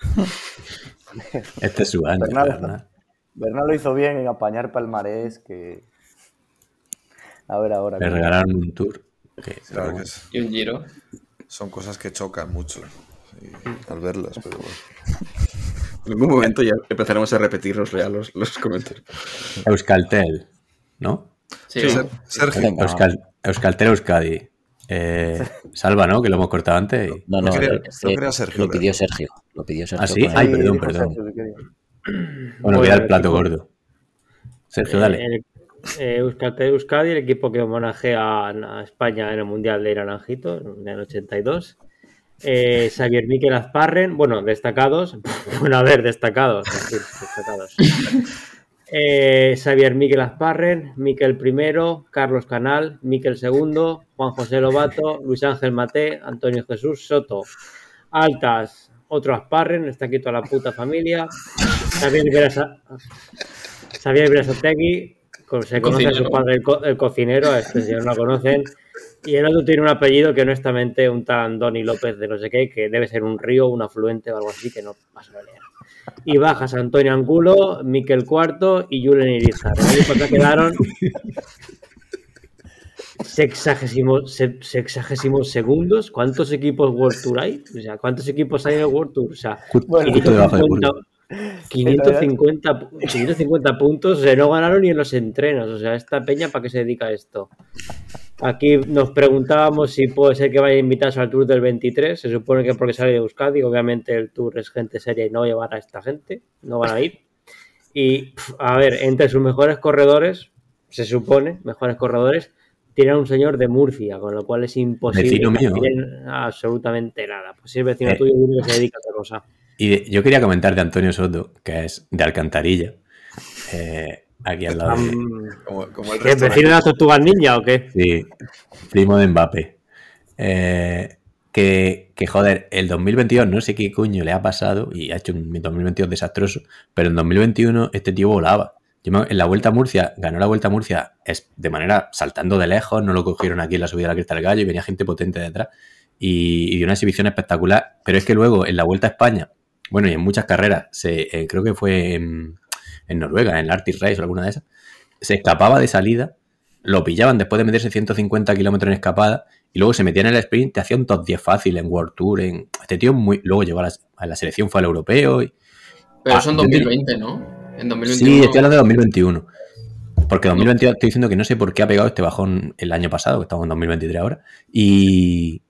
Este es su año, Bernal. Bernal. Bernal lo hizo bien en apañar palmarés que... A ver ahora. Le cómo- regalaron un tour. que- Claro pero que es- Y un giro. son cosas que chocan mucho sí, al verlas, pero bueno. En algún momento ya empezaremos a repetirnos ya los, los comentarios. Euskaltel, ¿no? Sí, Ser- Sergio. Euskal, Euskaltel Euskadi. Eh, Salva, ¿no? Que lo hemos cortado antes. y- No, No no, quería- eh, no eh, quería Sergio lo pidió. Sergio. Lo pidió Sergio. ¿Ah, sí? Ay, perdón, perdón. Bueno, el el plato gordo. Sergio, dale. Eh, Euskadi, el equipo que homenajea a España en el Mundial de Naranjito en el 82. Eh, Xavier Miquel Azparren, bueno, destacados. Bueno, a ver, destacados. destacados. Eh, Xavier Miquel Azparren, Miquel I, Carlos Canal, Miquel II, Juan José Lobato, Luis Ángel Mate, Antonio Jesús Soto. Altas, otro Azparren, está aquí toda la puta familia. Xavier Berasa- Xavier Berasategui, se conoce a su padre el, co- el cocinero, a este señor no lo conocen. Y el otro tiene un apellido que honestamente un tal Andoni López de no sé qué, que debe ser un río, un afluente o algo así, que no pasa a leer. Y bajas Antonio Angulo, Miquel Cuarto y Julen Irizar. Que quedaron sexagésimo, se- sexagésimos segundos. ¿Cuántos equipos World Tour hay? O sea, ¿cuántos equipos hay en el World Tour? O sea, Bueno, justo debajo de 550, Burgos. 550, 550 puntos, o sea, no ganaron ni en los entrenos. O sea, esta peña, ¿para qué se dedica a esto? Aquí nos preguntábamos si puede ser que vaya invitados al Tour del 23. Se supone que porque sale de Euskadi, obviamente el Tour es gente seria y no llevará a esta gente, no van a ir. Y, a ver, entre sus mejores corredores, se supone, mejores corredores, tienen a un señor de Murcia, con lo cual es imposible Vecino mío. absolutamente nada. Pues si es vecino Eh. tuyo, que se dedica a otra cosa. Y de- yo quería comentar de Antonio Soto, que es de Alcantarilla. eh, aquí al lado de. Como, como el ¿Qué, resto de- vecino de las tortugas ninja o qué? Sí, primo de Mbappé. Eh, que, que, joder, el 2022 no sé qué coño le ha pasado y ha hecho un 2022 desastroso, pero en 2021 este tío volaba. Yo me- en la Vuelta a Murcia, ganó la Vuelta a Murcia es de manera saltando de lejos, no lo cogieron aquí en la subida de la Crista del Gallo y venía gente potente detrás y, y dio una exhibición espectacular. Pero es que luego en la Vuelta a España, bueno, y en muchas carreras, se, eh, creo que fue en, en Noruega, en el Arctic Race o alguna de esas, se escapaba de salida, lo pillaban después de meterse 150 kilómetros en escapada y luego se metía en el sprint, te hacía un top 10 fácil en World Tour. En... Este tío muy... luego llegó a la, a la selección, fue al europeo. Y... Pero Ah, eso en yo te- 2020, ¿no? En 2021. Sí, estoy hablando de 2021. Porque 2022 estoy diciendo que no sé por qué ha pegado este bajón el año pasado, que estamos en 2023 ahora. Y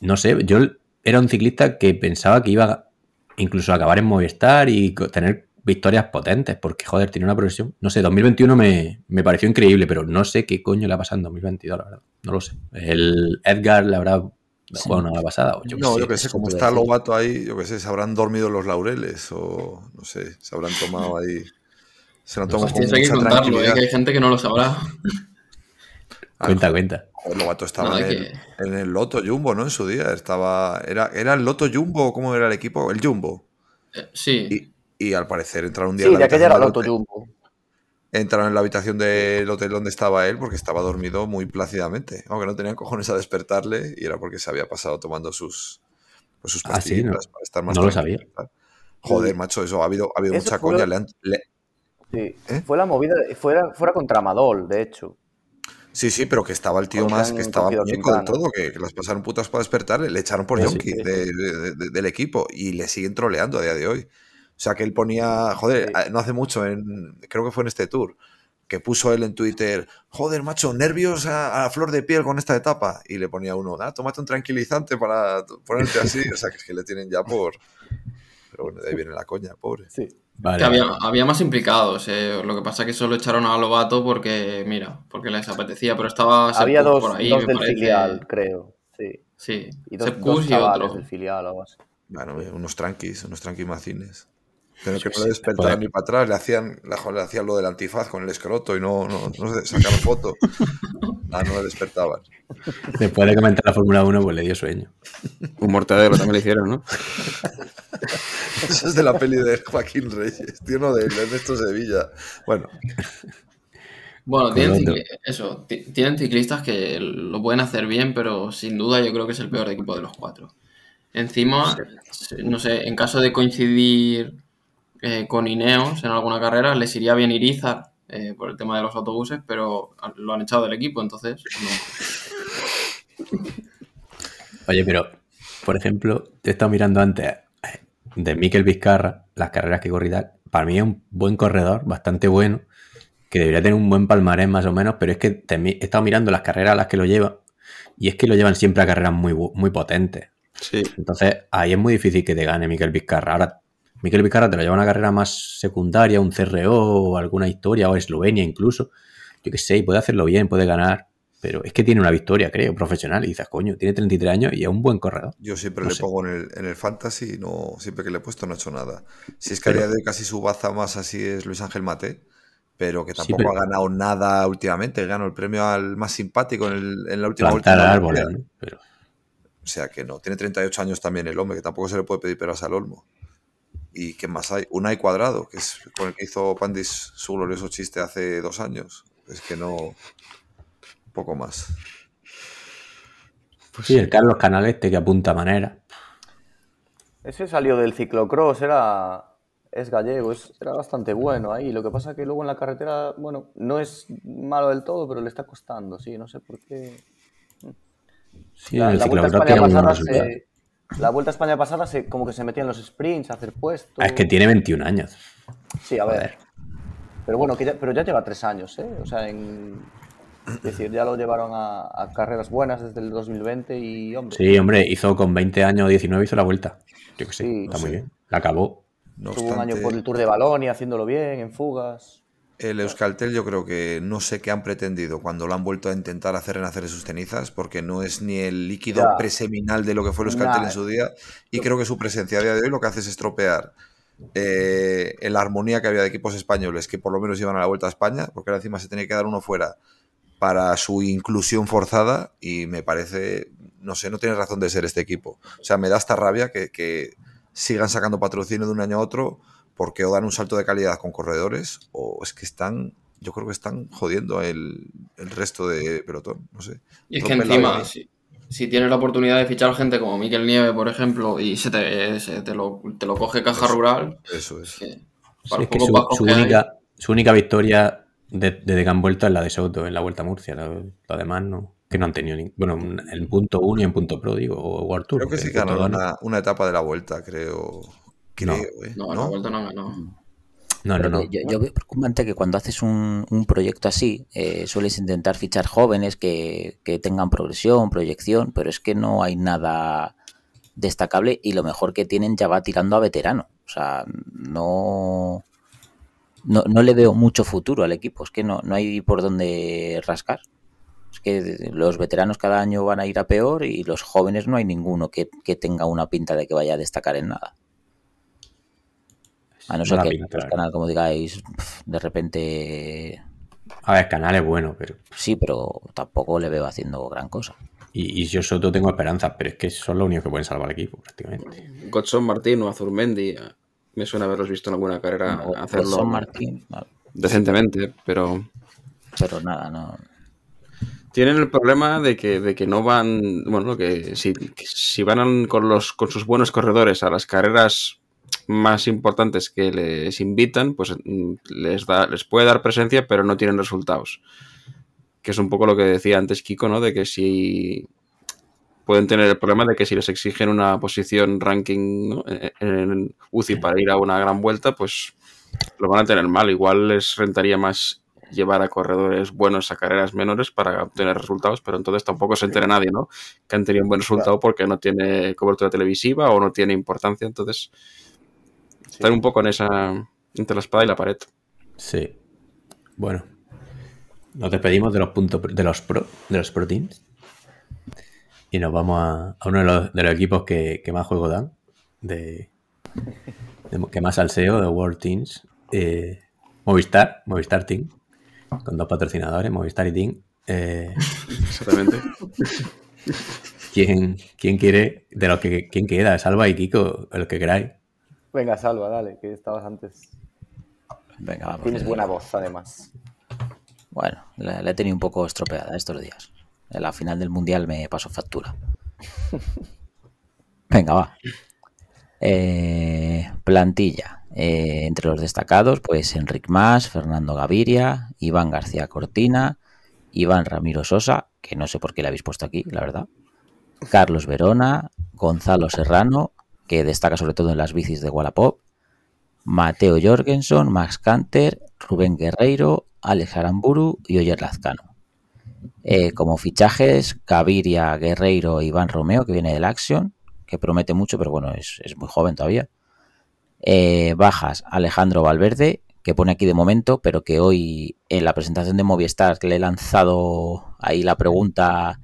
no sé, yo era un ciclista que pensaba que iba incluso acabar en Movistar y tener victorias potentes, porque joder, tiene una progresión. No sé, 2021 me, me pareció increíble, pero no sé qué coño le ha pasado en 2022, la verdad. No lo sé. El Edgar le habrá jugado una pasada. O yo No, sé. yo que sé, como está. Lobato ahí, yo que sé, se habrán dormido los laureles o no sé, se habrán tomado ahí. Se lo han tomado Hostia, con mucha contarlo, ¿eh? tranquilidad. que hay gente que no lo sabrá. Ah, Cuenta, cuenta. joder, Lobato estaba en, el, en el Loto Jumbo, ¿no? En su día. Estaba. Era, ¿Era el Loto Jumbo o cómo era el equipo? El Jumbo. Eh, sí. Y, y al parecer entraron un día Sí, en la de aquella era hotel- Jumbo. entraron en la habitación del hotel donde estaba él porque estaba dormido muy plácidamente. Aunque no tenían cojones a despertarle y era porque se había pasado tomando sus, pues, sus Ah, sí, no- pastillitas para estar más no lo sabía. Joder, macho, eso ha habido, ha habido Eso mucha fue- coña. le han- le- Sí. ¿Eh? Fue la movida, fuera, fuera contra Amadol, de hecho. Sí, sí, pero que estaba el tío más, que estaba muñeco del todo, que, que las pasaron putas para despertarle, le echaron por Sí, yonki sí. de- de- de- del equipo y le siguen troleando a día de hoy. O sea que él ponía, joder, no hace mucho, en, creo que fue en este tour, que puso él en Twitter, joder, macho, nervios a, a flor de piel con esta etapa. Y le ponía uno, ah, tómate un tranquilizante para ponerte así. O sea que es que le tienen ya por... Pero bueno, de ahí viene la coña, pobre. Sí. Vale, Que había, había más implicados, eh, lo que pasa es que solo echaron a Lobato porque, mira, porque les apetecía, pero estaba Había dos, por ahí, dos me del parece. filial, creo. Sí. Sí, Y dos, y otro. del filial o algo así. Bueno, unos tranquis, unos tranquis macines. Pero que no le ni para atrás, le hacían, le hacían lo del antifaz con el escroto y no, no, no se sacaron foto. Nada, no le despertaban. Después de comentar la Fórmula 1, pues le dio sueño. Un mortadelo también le hicieron, ¿no? Eso es de la peli de Joaquín Reyes, tío, no de Ernesto Sevilla. Bueno, Bueno, tienen, eso, ti- tienen ciclistas que lo pueden hacer bien, pero sin duda yo creo que es el peor equipo de los cuatro. Encima, no sé, en caso de coincidir eh, con Ineos en alguna carrera, les iría bien Irizar eh, por el tema de los autobuses, pero lo han echado del equipo, entonces no. Oye, pero, por ejemplo, te he estado mirando antes eh, de Mikel Vizcarra, las carreras que corre y tal. Para mí es un buen corredor, bastante bueno, que debería tener un buen palmarés más o menos, pero es que te he estado mirando las carreras a las que lo lleva y es que lo llevan siempre a carreras muy, muy potentes. Sí. Entonces, ahí es muy difícil que te gane Mikel Vizcarra. Ahora, Mikel Vizcarra te lo lleva a una carrera más secundaria, un CRO o alguna historia, o Eslovenia incluso. Yo qué sé, y puede hacerlo bien, puede ganar. Pero es que tiene una victoria, creo, profesional. Y dices, coño, tiene 33 años y es un buen corredor. yo siempre No le sé. pongo en el, en el fantasy, no, siempre que le he puesto no he hecho nada. Si es que a día de hoy casi su baza más así es Luis Ángel Mate, pero que Sí, tampoco pero- ha ganado nada últimamente. Ganó el premio al más simpático en, el- en la última vuelta. Pero, O sea que no, tiene 38 años también el hombre, que tampoco se le puede pedir peras al olmo. ¿Y qué más hay? Unai Cuadrado, que es con el que hizo Pandis su glorioso chiste hace dos años. Es que no. Un poco más. sí, el Carlos Canaleste que apunta manera. Ese salió del ciclocross, era. Es gallego, es- era bastante bueno ahí. Lo que pasa que luego en la carretera, bueno, no es malo del todo, pero le está costando, sí, no sé por qué. Sí, La, en el la Vuelta España tiene buenos pasada se, la Vuelta a España pasada se, como que se metía en los sprints a hacer puestos. Ah, es que tiene 21 años. Sí, a ver. Joder. Pero bueno, que ya, pero ya lleva tres años, ¿eh? O sea, en... Es decir, ya lo llevaron a, a carreras buenas desde el 2020 y, hombre, Sí, hombre, hizo con 20 años o 19 hizo la vuelta. Yo qué sé, Sí, está no muy sé. bien. La acabó. No tuvo un año obstante, por el Tour de Balonia haciéndolo bien, en fugas. El Euskaltel yo creo que no sé qué han pretendido cuando lo han vuelto a intentar hacer renacer de sus cenizas, porque no es ni el líquido Ya. preseminal de lo que fue el Euskaltel Nah. en su día, y creo que su presencia a día de hoy lo que hace es estropear eh, la armonía que había de equipos españoles que por lo menos iban a la Vuelta a España, porque ahora encima se tenía que dar uno fuera para su inclusión forzada y me parece, no sé, no tiene razón de ser este equipo. O sea, me da esta rabia que, que sigan sacando patrocinio de un año a otro porque o dan un salto de calidad con corredores o es que están, yo creo que están jodiendo el, el resto de pelotón, no sé. Y es que encima, si, si tienes la oportunidad de fichar gente como Miquel Nieve, por ejemplo, y se te, se te, lo, te lo coge Caja Eso. Rural, Eso es que Sí, que su, que única, su única victoria de- desde que han vuelto es la de Soto en la Vuelta a Murcia. Lo, lo demás no. Que no han tenido ni. Bueno, en punto 1 y en punto pro, digo, o World Tour. Creo que porque sí ganaron una, una etapa de la vuelta, creo. Creo, ¿eh? No, la ¿No? vuelta no. No, no, no. que Yo, yo veo preocupante que cuando haces un, un proyecto así, eh, sueles intentar fichar jóvenes que, que tengan progresión, proyección, pero es que no hay nada destacable y lo mejor que tienen ya va tirando a veterano. O sea, no, no, no le veo mucho futuro al equipo, es que no, no hay por dónde rascar. Es que los veteranos cada año van a ir a peor y los jóvenes no hay ninguno que, que tenga una pinta de que vaya a destacar en nada. A no ser que pinta, la canal, como digáis, de repente A ver, Canal es bueno, pero. sí, pero tampoco le veo haciendo gran cosa. Y, y yo Soto tengo esperanzas, pero es que son los únicos que pueden salvar al equipo, prácticamente. Godson Martino, Azurmendi. Me suena haberlos visto en alguna carrera O- o hacerlo Son Martín, vale. decentemente, pero pero nada, no. tienen el problema de que, de que no van, bueno, que si, que si van con, los, con sus buenos corredores a las carreras más importantes que les invitan, pues mm, les, da, les puede dar presencia, pero no tienen resultados. Que es un poco lo que decía antes Kiko, ¿no? De que si pueden tener el problema de que si les exigen una posición ranking en UCI para ir a una gran vuelta, pues lo van a tener mal. Igual les rentaría más llevar a corredores buenos a carreras menores para obtener resultados, pero entonces tampoco se entera nadie, ¿no? Que han tenido un buen resultado porque no tiene cobertura televisiva o no tiene importancia, entonces están un poco en esa entre la espada y la pared. Sí. Bueno. Nos despedimos de los puntos de los pro, de los pro teams. Y nos vamos a, a uno de los, de los equipos que, que más juego dan. De, de- que más salseo de World Teams. eh, Movistar, Movistar Team. Con dos patrocinadores, Movistar y Team. Eh, Exactamente. ¿quién, quién quiere? De los que quién queda, Salva y Kiko, el que queráis. Venga, salva, dale, que estabas antes. Venga, vamos. Tienes buena voz, además. Bueno, la, la he tenido un poco estropeada estos días. En la final del mundial me pasó factura. Venga, va. Eh, plantilla. Eh, entre los destacados, pues Enric Mas, Fernando Gaviria, Iván García Cortina, Iván Ramiro Sosa, que no sé por qué le habéis puesto aquí, la verdad. Carlos Verona, Gonzalo Serrano, que destaca sobre todo en las bicis de Wallapop, Mateo Jorgensen, Max Canter, Rubén Guerreiro, Alex Aramburu y Oyer Lazcano. Eh, como fichajes, Gaviria, Guerreiro, Iván Romeo, que viene del Action, que promete mucho, pero bueno, es, es muy joven todavía. Eh, bajas, Alejandro Valverde, que pone aquí de momento, pero que hoy en la presentación de Movistar le he lanzado ahí la pregunta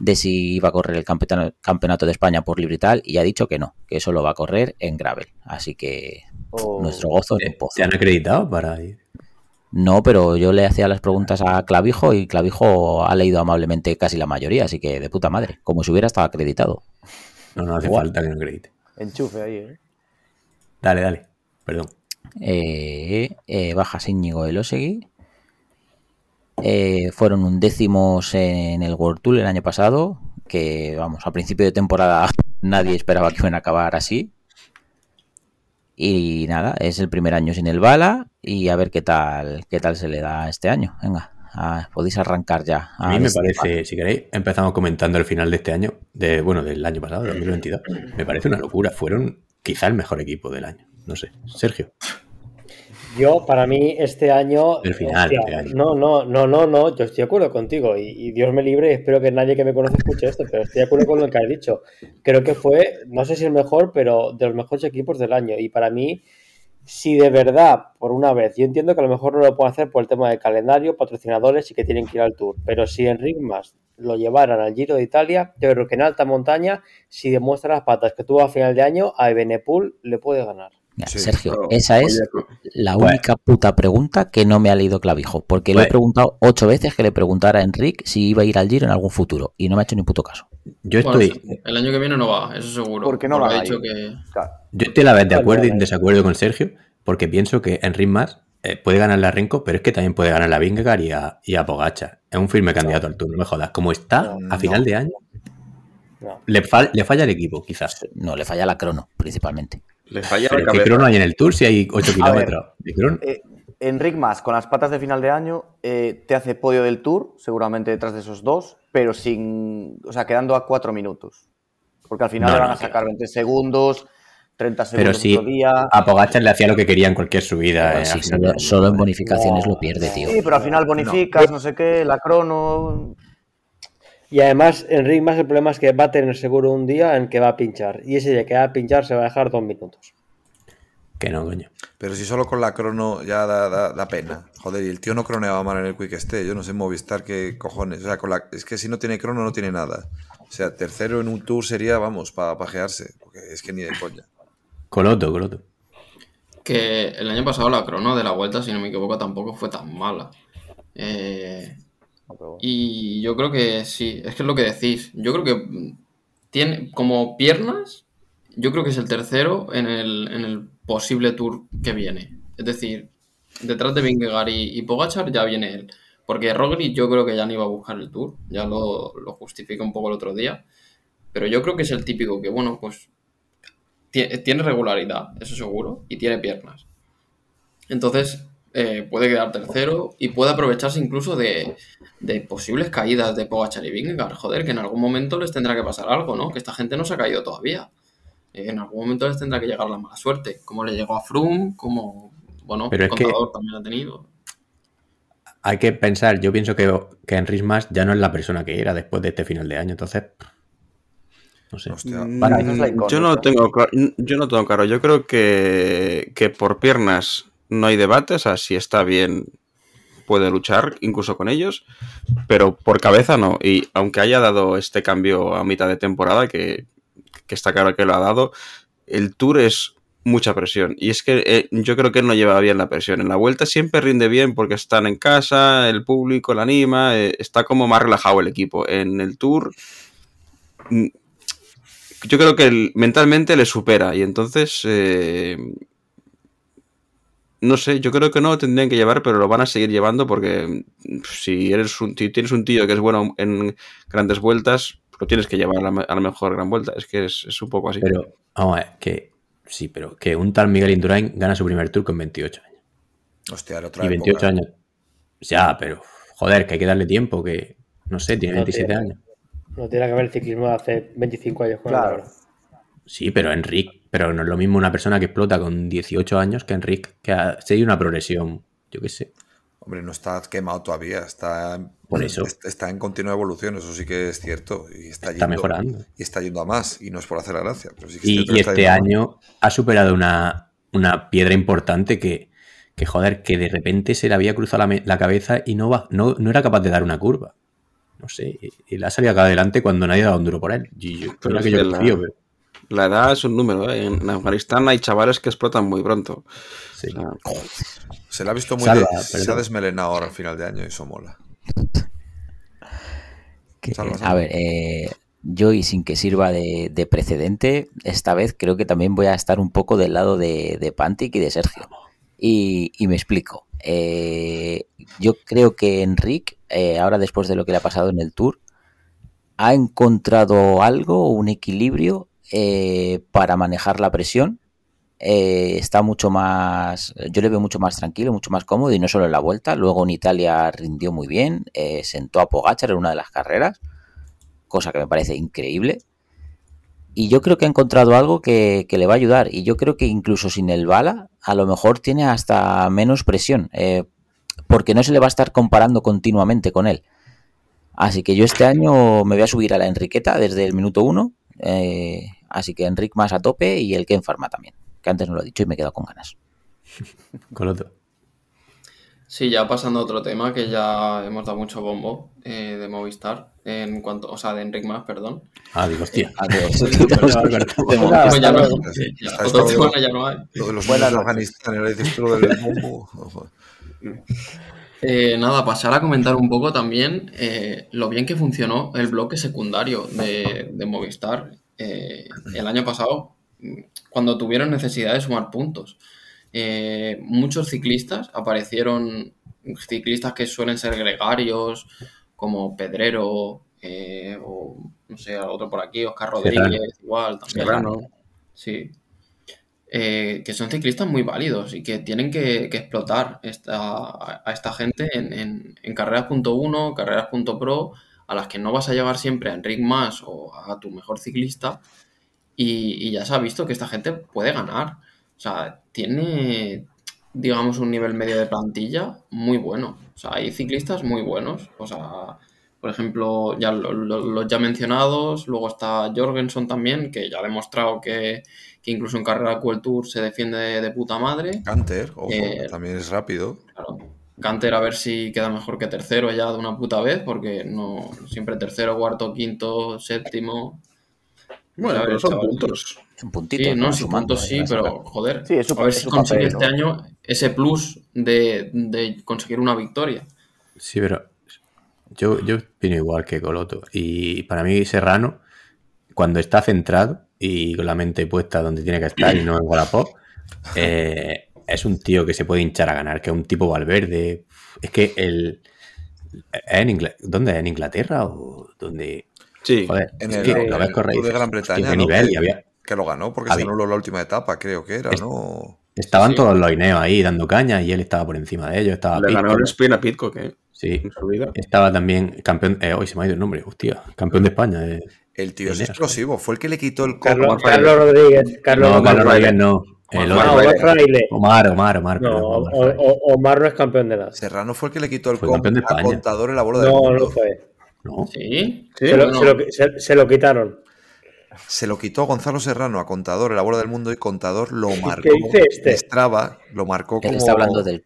de si iba a correr el campeonato, de España por libre y tal, y ha dicho que no, que eso lo va a correr en gravel. Así que O- nuestro gozo en ¿Te, un pozo. te han acreditado para ir? No, pero yo le hacía las preguntas a Clavijo y Clavijo ha leído amablemente casi la mayoría, así que de puta madre, como si hubiera estado acreditado. No, no hace Igual. falta que no acredite. Enchufe ahí, ¿eh? Dale, dale. Perdón. Eh, eh, bajas Íñigo Elosegui. Eh, fueron undécimos en el World Tour el año pasado, que vamos, a principio de temporada nadie esperaba que iban a acabar así. Y nada, es el primer año sin el bala y a ver qué tal, qué tal se le da este año. Venga, ah, podéis arrancar ya. A mí me destapar. parece, si queréis, empezamos comentando el final de este año, de bueno, del año pasado, 2022. Me parece una locura. Fueron quizá el mejor equipo del año. No sé, Sergio. Yo, para mí, este año. El final hostia, de año. No, no, no, no, no. Yo estoy de acuerdo contigo. Y, y Dios me libre. y Espero que nadie que me conoce escuche esto. Pero estoy de acuerdo con lo que has dicho. Creo que fue, no sé si el mejor, pero de los mejores equipos del año. Y para mí, si de verdad, por una vez, yo entiendo que a lo mejor no lo pueden hacer por el tema del calendario, patrocinadores y que tienen que ir al tour. Pero si Enric Mas lo llevaran al Giro de Italia, yo creo que en alta montaña, si demuestra las patas que tuvo a final de año, a Ebenepul le puede ganar. Mira, Sí, Sergio, esa es oye, la Bueno. única puta pregunta que no me ha leído Clavijo, porque le he preguntado ocho veces que le preguntara a Enric si iba a ir al Giro en algún futuro y no me ha hecho ni puto caso. Yo Bueno, estoy, el año que viene no va, eso seguro. Porque no porque va dicho que. Claro. yo estoy a la vez de acuerdo y en desacuerdo con Sergio, porque pienso que Enric Mas eh, puede ganar la Renko, pero es que también puede ganar la Vingegaard y a, y a Pogacar. Es un firme candidato al Tour, no me jodas. Como está No, a final de año, No. le, fal- le falla el equipo, quizás. No, le falla la crono, principalmente. Le falla la Pero ¿qué crono hay en el Tour si hay 8 A kilómetros? Eh, Enric Mas, con las patas de final de año, eh, te hace podio del Tour, seguramente detrás de esos dos, pero sin. O sea, quedando a cuatro minutos. Porque al final No, le van no, a sacar 20 segundos, 30 Pero segundos sí, otro día. a Pogacar le hacía lo que quería en cualquier subida. Pero eh, solo, en bonificaciones No, lo pierde, tío. Sí, pero al final bonificas, no, sé qué, la crono. Y además, Enric más el problema es que va a tener seguro un día en que va a pinchar. Y ese día que va a pinchar se va a dejar dos minutos. Que no, coño. Pero si solo con la crono ya da, da- da pena. Joder, y el tío no croneaba mal en el Quick Stay. Yo no sé Movistar qué cojones. O sea, con la, es que si no tiene crono no tiene nada. O sea, tercero en un tour sería, vamos, para pajearse. Porque es que ni de coña. Coloto, coloto. Que el año pasado la crono de la vuelta, si no me equivoco, tampoco fue tan mala. Eh, y yo creo que sí, es que es lo que decís. Yo creo que tiene como piernas, yo creo que es el tercero en el, en el posible tour que viene. Es decir, detrás de Vingegaard y, y Pogachar ya viene él. Porque Roglic yo creo que ya no iba a buscar el tour, ya lo, lo justifica un poco el otro día. Pero yo creo que es el típico que, bueno, pues tiene regularidad, eso seguro, y tiene piernas. Entonces, eh, puede quedar tercero y puede aprovecharse incluso de, de posibles caídas de Pogachar y Vingegaard. Joder, que en algún momento les tendrá que pasar algo, ¿no? Que esta gente no se ha caído todavía. Eh, en algún momento les tendrá que llegar la mala suerte, como le llegó a Froome, como, bueno, Pero el es que- contador también ha tenido. Hay que pensar, yo pienso que, que Enric Mas ya no es la persona que era después de este final de año, entonces. No sé. Hostia. Mm, yo no tengo claro, yo no tengo claro. Yo creo que, que por piernas no hay debate, o sea, si está bien puede luchar incluso con ellos, pero por cabeza no. Y aunque haya dado este cambio a mitad de temporada, que, está claro que lo ha dado, el Tour es mucha presión. Y es que eh, yo creo que él no lleva bien la presión. En la vuelta siempre rinde bien porque están en casa, el público la anima, eh, está como más relajado el equipo. En el Tour mm, yo creo que mentalmente le supera y entonces eh, no sé, yo creo que no lo tendrían que llevar, pero lo van a seguir llevando porque mm, si eres un, si tienes un tío que es bueno en grandes vueltas, lo tienes que llevar a la, a la mejor gran vuelta. Es que es, es un poco así. Pero, vamos a ver, que sí, pero que un tal Miguel Indurain gana su primer tour con 28 años. Hostia, era otra Y 28 época. años. Ya, pero joder, que hay que darle tiempo, que no sé, tiene No 27 tiene- años. No tiene que ver el ciclismo de hace 25 años con Claro. Sí, pero Enric, pero no es lo mismo una persona que explota con 18 años que Enric, que ha seguido una progresión, yo qué sé. Hombre, no está quemado todavía, está, Por eso. est- está en continua evolución, eso sí que es cierto. Y está, Está yendo, mejorando. Y está yendo a más, y no es por hacer la gracia. Pero sí que es Y, este año ha superado una, una piedra importante que, que, joder, que de repente se le había cruzado la, cabeza y no, va, no, no era capaz de dar una curva. No sé, le ha salido acá adelante cuando nadie ha dado un duro por él. Y yo, Pero es que yo la- pero La edad es un número, ¿eh? En Afganistán hay chavales que explotan muy pronto. sí. O sea, Se le ha visto muy. Salva, de- se ha desmelenado ahora al final de año y eso mola. Que- Salva, a ver, eh, yo y sin que sirva de, de precedente, esta vez creo que también voy a estar un poco del lado de, de Pantic y de Sergio. Y, y me explico. Eh, yo creo que Enric, eh, ahora después de lo que le ha pasado en el Tour, ha encontrado algo, un equilibrio eh, para manejar la presión. Eh, está mucho más, yo le veo mucho más tranquilo, mucho más cómodo y no solo en la vuelta. Luego en Italia rindió muy bien, eh, sentó a Pogachar en una de las carreras, cosa que me parece increíble. Y yo creo que ha encontrado algo que, le va a ayudar. Y yo creo que incluso sin el bala, a lo mejor tiene hasta menos presión, eh, porque no se le va a estar comparando continuamente con él. Así que yo este año me voy a subir a la Enriqueta desde el minuto uno. eh, así que Enric más a tope y el Ken Farma también, que antes no lo he dicho y me he quedado con ganas. Coloto. Sí, ya pasando a otro tema que ya hemos dado mucho bombo eh, de Movistar, en cuanto, o sea, de Enric Más, perdón. Ah, digo, hostia. Adiós. Otro tema ya no hay. Lo de los Buenas niños de noches. Afganistán, ahora dices tú lo del bombo. Eh, nada, pasar a comentar un poco también eh, lo bien que funcionó el bloque secundario de, de Movistar eh, el año pasado, cuando tuvieron necesidad de sumar puntos. Eh, muchos ciclistas aparecieron, ciclistas que suelen ser gregarios, como Pedrero, eh, o no sé, otro por aquí, Oscar Rodríguez, Serrano. igual también. Serrano. Sí. Eh, que son ciclistas muy válidos y que tienen que, que explotar esta, a, a esta gente en, en, en carreras.1, carreras.pro, a las que no vas a llevar siempre a Enric Mas o a tu mejor ciclista. Y, y ya se ha visto que esta gente puede ganar. O sea, tiene, digamos, un nivel medio de plantilla muy bueno. O sea, hay ciclistas muy buenos. O sea, por ejemplo, ya lo- lo- los ya mencionados, luego está Jorgensen también, que ya ha demostrado que, que incluso en carrera World Tour se defiende de, de puta madre. Canter, ojo, Eh, también es rápido. Claro. Canter a ver si queda mejor que tercero ya de una puta vez, porque no siempre tercero, cuarto, quinto, séptimo. Bueno, A ver, pero son chaval. puntos. Es un puntito. Sí, no, ¿no? sí, puntos pero joder. Sí, es su- a ver si consigue papel, este ¿no? año ese plus de, de conseguir una victoria. Sí, pero yo, yo opino igual que Coloto. Y para mí Serrano, cuando está centrado y con la mente puesta donde tiene que estar y no en Wallapop, eh, es un tío que se puede hinchar a ganar, que es un tipo Valverde. Es que el. ¿es en Ingl- ¿Dónde? ¿En Inglaterra o donde.? Sí. Joder, En es el, que lo ves correr de Gran "Hostia, Bretaña, qué ¿no? nivel", que, y había- que lo ganó porque se anuló la última etapa, creo que era, ¿no? Estaban Sí. todos los Ineos ahí dando caña y él estaba por encima de ellos. Estaba Le ganó Pitcock, el sprint a Pitcock, ¿eh? sí, En su vida. estaba también campeón. Eh, hoy se me ha ido el nombre, hostia. Campeón de España. eh. El tío es explosivo, fue el que le quitó el Carlos. Carlos Rodríguez. Carlos No, Carlos. Rodríguez no. El Omar Ah, otro. Omar Fraile. Omar, Omar, Omar. No, Omar Fraile. o- Omar no es campeón de nada. Serrano fue el que le quitó el de a España. contador en la bola del No, mundo. no fue. No. Sí. Sí, Se lo, se lo- se- se lo quitaron. Se lo quitó Gonzalo Serrano a contador en la bola del mundo y contador lo marcó. dice este? Strava lo marcó Él como. está hablando del.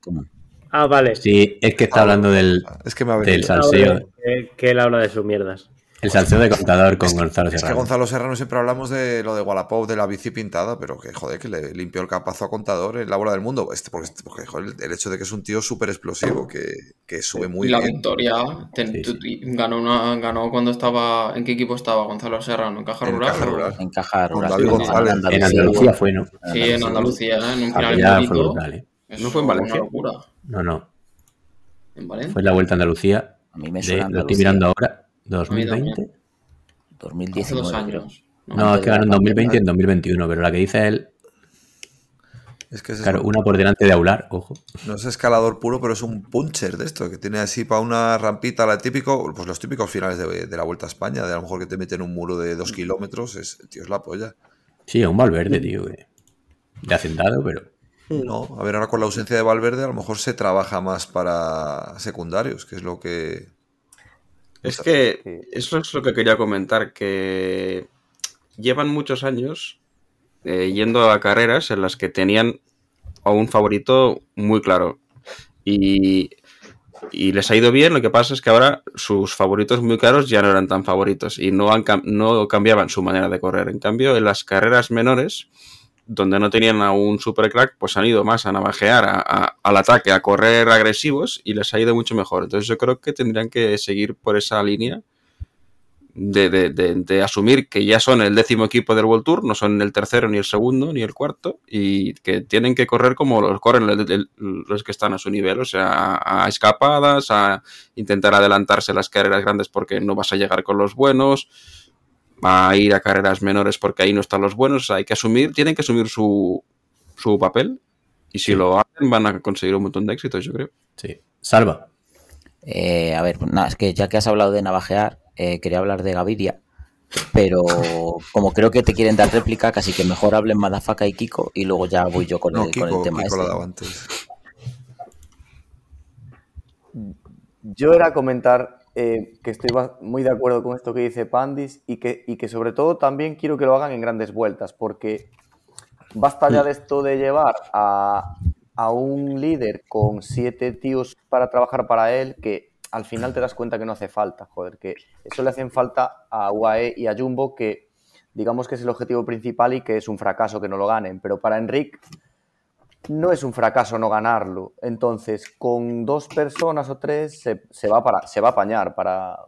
Ah, vale. Sí, es que está Ah, hablando del, Es que me ha del venido. salseo. Ahora Que, que él habla de sus mierdas. El salseo de contador con Gonzalo Es que Serrano. Gonzalo Serrano siempre hablamos de lo de Wallapop, de la bici pintada, pero que joder, que le limpió el capazo a contador en la bola del mundo. Este, porque, porque, joder, el hecho de que es un tío súper explosivo, que, que sube muy y la bien. victoria ten- Sí, tu- sí. ganó una, ganó cuando estaba en qué equipo estaba Gonzalo Serrano en Caja En Rural, Caja Rural. En caja Con rural. David sí, González. En Andalucía fue, ¿no? sí en Andalucía ¿eh? en un final Aquella fue brutal, ¿eh? Eso ¿No fue en Valencia? una locura No, no. en Valencia Fue en la Vuelta a Andalucía. A mí me de- suena lo estoy mirando ahora. Mí también. 2020. hace 2019. dos años No, es que ganó en 2020 y en 2021, pero la que dice él, Es que es claro, una por delante de Aular, ojo. no es escalador puro, pero es un puncher de esto, que tiene así para una rampita, la típico, pues los típicos finales de, de la Vuelta a España, de a lo mejor que te meten un muro de dos kilómetros, es, tío, es la polla. Sí, es un Valverde, tío. que- De hacendado, pero. No, a ver, ahora con la ausencia de Valverde, a lo mejor se trabaja más para secundarios, que es lo que. Es que Sí. eso es lo que quería comentar, que llevan muchos años eh, yendo a carreras en las que tenían a un favorito muy claro. Y, y les ha ido bien, lo que pasa es que ahora sus favoritos muy claros ya no eran tan favoritos y no, han, no cambiaban su manera de correr. En cambio, en las carreras menores, donde no tenían a un super crack, pues han ido más a navajear, a- a- al ataque, a correr agresivos y les ha ido mucho mejor. Entonces yo creo que tendrían que seguir por esa línea de, de- de- de asumir que ya son el décimo equipo del World Tour, no son el tercero, ni el segundo, ni el cuarto, y que tienen que correr como los corren los que están a su nivel, o sea, a escapadas, a intentar adelantarse las carreras grandes porque no vas a llegar con los buenos, a ir a carreras menores porque ahí no están los buenos, o sea, hay que asumir, tienen que asumir su, su papel, y si lo hacen van a conseguir un montón de éxitos, yo creo. Sí. Salva. Eh, a ver, pues nada, es que ya que has hablado de navajear, eh, quería hablar de Gaviria, pero como creo que te quieren dar réplica, casi que mejor hablen Madafaka y Kiko y luego ya voy yo con, No, el, con Kiko, el tema Kiko este. antes. Yo era comentar eh, que estoy muy de acuerdo con esto que dice Pandis y que, y que sobre todo también quiero que lo hagan en grandes vueltas, porque basta ya de esto de llevar a, a un líder con siete tíos para trabajar para él que al final te das cuenta que no hace falta, joder, que eso le hacen falta a UAE y a Jumbo que digamos que es el objetivo principal y que es un fracaso que no lo ganen, pero para Enric no es un fracaso no ganarlo. Entonces, con dos personas o tres se, va, para, se va a apañar para,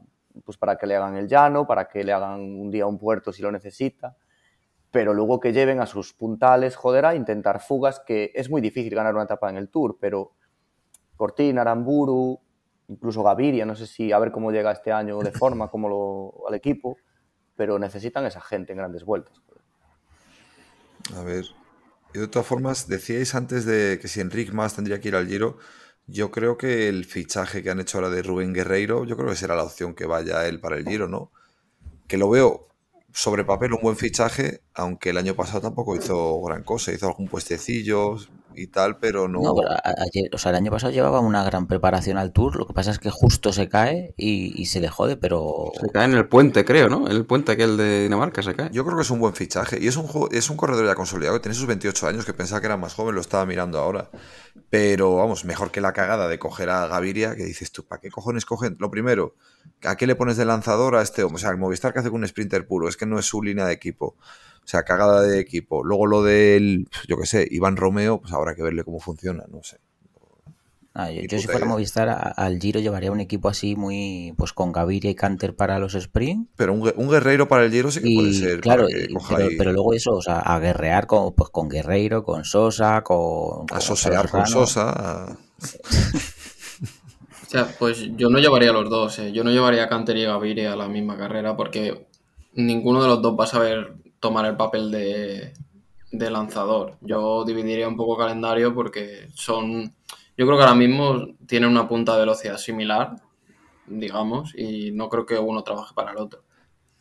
pues para que le hagan el llano, para que le hagan un día un puerto si lo necesita, pero luego que lleven a sus puntales, joder, a intentar fugas, que es muy difícil ganar una etapa en el Tour, pero Cortina, Aramburu, incluso Gaviria, no sé si a ver cómo llega este año de forma como lo, al equipo, pero necesitan esa gente en grandes vueltas. A ver. Y de todas formas, decíais antes de que si Enric más tendría que ir al Giro. Yo creo que el fichaje que han hecho ahora de Rubén Guerreiro, yo creo que será la opción que vaya él para el Giro, ¿no? Que lo veo sobre papel un buen fichaje, aunque el año pasado tampoco hizo gran cosa, hizo algún puestecillo y tal, pero no. No, pero ayer, o sea, el año pasado llevaba una gran preparación al tour, lo que pasa es que justo se cae y, y se le jode, pero Se cae en el puente, creo, ¿no? En el puente aquel de Dinamarca se cae. Yo creo que es un buen fichaje. Y es un, es un corredor ya consolidado, que tiene sus 28 años, que pensaba que era más joven, lo estaba mirando ahora. Pero vamos, mejor que la cagada de coger a Gaviria, que dices tú, ¿para qué cojones cogen? Lo primero, ¿a qué le pones de lanzador a este hombre? O sea, el Movistar que hace con un sprinter puro, es que no es su línea de equipo. O sea, cagada de equipo. Luego lo del, yo qué sé, Iván Romeo, pues habrá que verle cómo funciona, no sé. Ah, yo, si fuera idea. Movistar a- al Giro llevaría un equipo así muy pues con Gaviria y Canter para los sprint Pero un, un guerreiro para el Giro sí que puede ser. claro, y- pero, ahí- pero luego eso, o sea, a guerrear con, pues, con Guerreiro, con Sosa, con, a sosear con. Sosa. a- O sea, pues yo no llevaría a los dos, ¿eh? Yo no llevaría a Canter y a Gaviria a la misma carrera porque ninguno de los dos va a saber tomar el papel de, de lanzador. Yo dividiría un poco calendario porque son... Yo creo que ahora mismo tienen una punta de velocidad similar, digamos, y no creo que uno trabaje para el otro.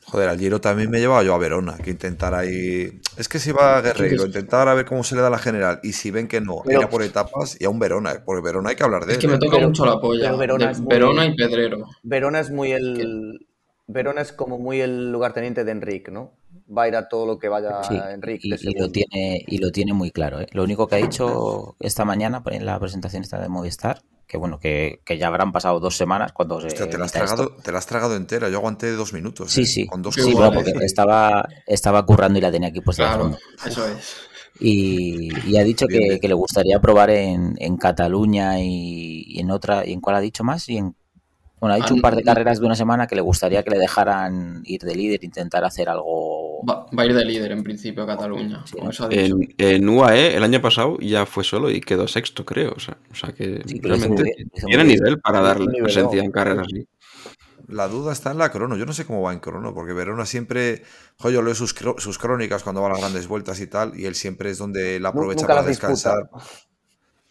Joder, al Giro también me llevaba yo a Verona, que intentar ahí. Es que si va a Guerreiro, intentar a ver cómo se le da la general. Y si ven que no, Pero- ir por etapas y a un Verona. eh, Porque Verona hay que hablar de Es él. que me eh. toca Pero- mucho la polla. pero Verona de es muy- Verona y Pedrero. Verona es muy el. Verona es como muy el lugarteniente de Enrique, ¿no? Va a ir a todo lo que vaya Sí, Enrique. y, lo tiene, y lo tiene muy claro. ¿eh? Lo único que ha dicho esta mañana en la presentación esta de Movistar, que bueno, que, que ya habrán pasado dos semanas cuando se Hostia, te la, has esto. tragado, te la has tragado entera. Yo aguanté dos minutos. Sí, eh, sí. Con dos Sí, bueno, porque estaba, estaba currando y la tenía aquí puesta de Claro, fondo. eso es. Y, y ha dicho Bien, que, bien. que le gustaría probar en, en Cataluña y, y en otra. ¿Y en cuál ha dicho más? Y en, bueno, ha dicho un par de carreras de una semana que le gustaría que le dejaran ir de líder, intentar hacer algo. Va, va a ir de líder en principio a Cataluña. como eso ha dicho. En, en UAE el año pasado ya fue solo y quedó sexto, creo. O sea, o sea que Sí, realmente bien, tiene bien. nivel para darle presencia en carreras así. La duda está en la crono. Yo no sé cómo va en crono, porque Verona siempre. Joder, yo leo sus, sus crónicas cuando va a las grandes vueltas y tal, y él siempre es donde él aprovecha nunca para disputa.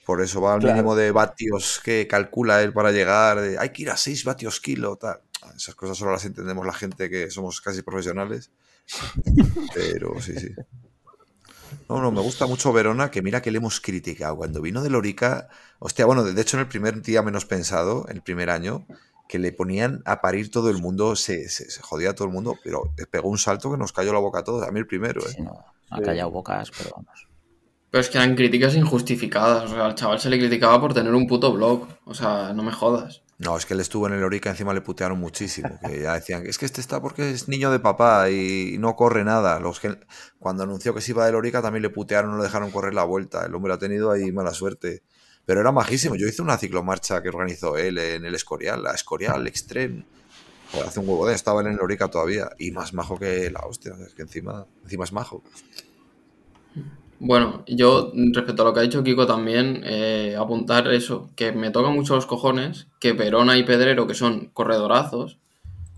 Por eso va al Claro. mínimo de vatios que calcula él para llegar. de, hay que ir a 6 vatios kilo, tal. Esas cosas solo las entendemos la gente que somos casi profesionales. Pero sí, sí. No, no, me gusta mucho Verona, que mira que le hemos criticado. Cuando vino de Lorica, hostia, bueno, de hecho en el primer día menos pensado, el primer año, que le ponían a parir todo el mundo, se, se, se jodía todo el mundo, pero pegó un salto que nos cayó la boca a todos. A mí el primero, ¿eh? Sí, no, ha callado bocas, pero vamos. Es que eran críticas injustificadas. O sea, al chaval se le criticaba por tener un puto blog. O sea, no me jodas. No, es que él estuvo en el Lorica, encima le putearon muchísimo. Que ya decían, es que este está porque es niño de papá y no corre nada. Los que, cuando anunció que se iba de Lorica también le putearon, no le dejaron correr la vuelta. El hombre ha tenido ahí mala suerte. Pero era majísimo. Yo hice una ciclomarcha que organizó él en el Escorial, la Escorial Extreme. Hace un huevo de estaba en el Lorica todavía. Y más majo que la hostia. Es que encima, encima es majo. Bueno, yo respecto a lo que ha dicho Kiko también, eh, apuntar eso, que me toca mucho los cojones que Verona y Pedrero, que son corredorazos,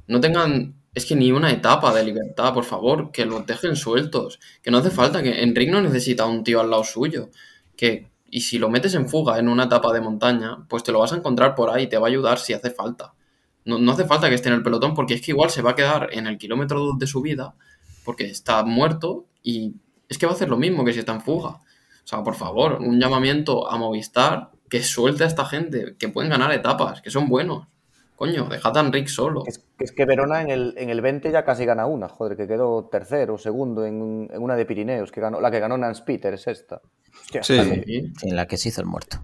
no tengan, es que ni una etapa de libertad, por favor, que los dejen sueltos, que no hace falta, que Enric no necesita un tío al lado suyo, que, y si lo metes en fuga en una etapa de montaña, pues te lo vas a encontrar por ahí, te va a ayudar si hace falta. No, no hace falta que esté en el pelotón, porque es que igual se va a quedar en el kilómetro 2 de su vida, porque está muerto y es que va a hacer lo mismo que si está en fuga. O sea, por favor, un llamamiento a Movistar que suelte a esta gente, que pueden ganar etapas, que son buenos. Coño, dejad a Enric solo. Es, es que Verona en el, en el 20 ya casi gana una, joder, que quedó tercero o segundo en, en una de Pirineos, que ganó, la que ganó Nance Peter es esta. Hostia, Sí. En la que se hizo el muerto.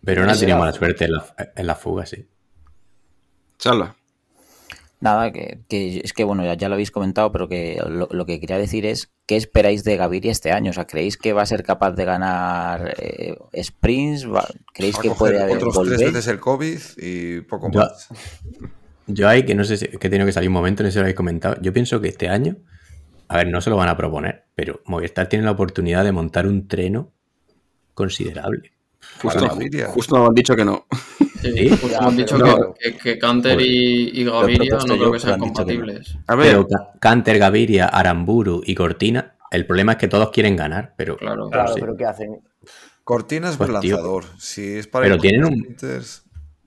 Verona tenía mala suerte en la, en la fuga, sí. Chala. Nada, que, que es que bueno, ya, ya lo habéis comentado, pero que lo, lo que quería decir es, ¿qué esperáis de Gaviria este año? O sea, ¿creéis que va a ser capaz de ganar eh, sprints? ¿Creéis que puede haber otros tres volver? veces el COVID y poco Yo- más. Yo hay que no sé si que he tenido que salir un momento, no sé si lo habéis comentado. Yo pienso que este año, a ver, no se lo van a proponer, pero Movistar tiene la oportunidad de montar un treno considerable. Justo, justo nos han dicho que no. Sí, justo Ya, hemos dicho que, que, que Canter y, y Gaviria no creo que sean han dicho que no. compatibles. A ver, Pero Ca- Canter, Gaviria, Aramburu y Cortina, el problema es que todos quieren ganar, pero Claro. Claro, sí. pero ¿qué hacen? Cortina es buen Pues, tío, lanzador. Si es para pero tienen un-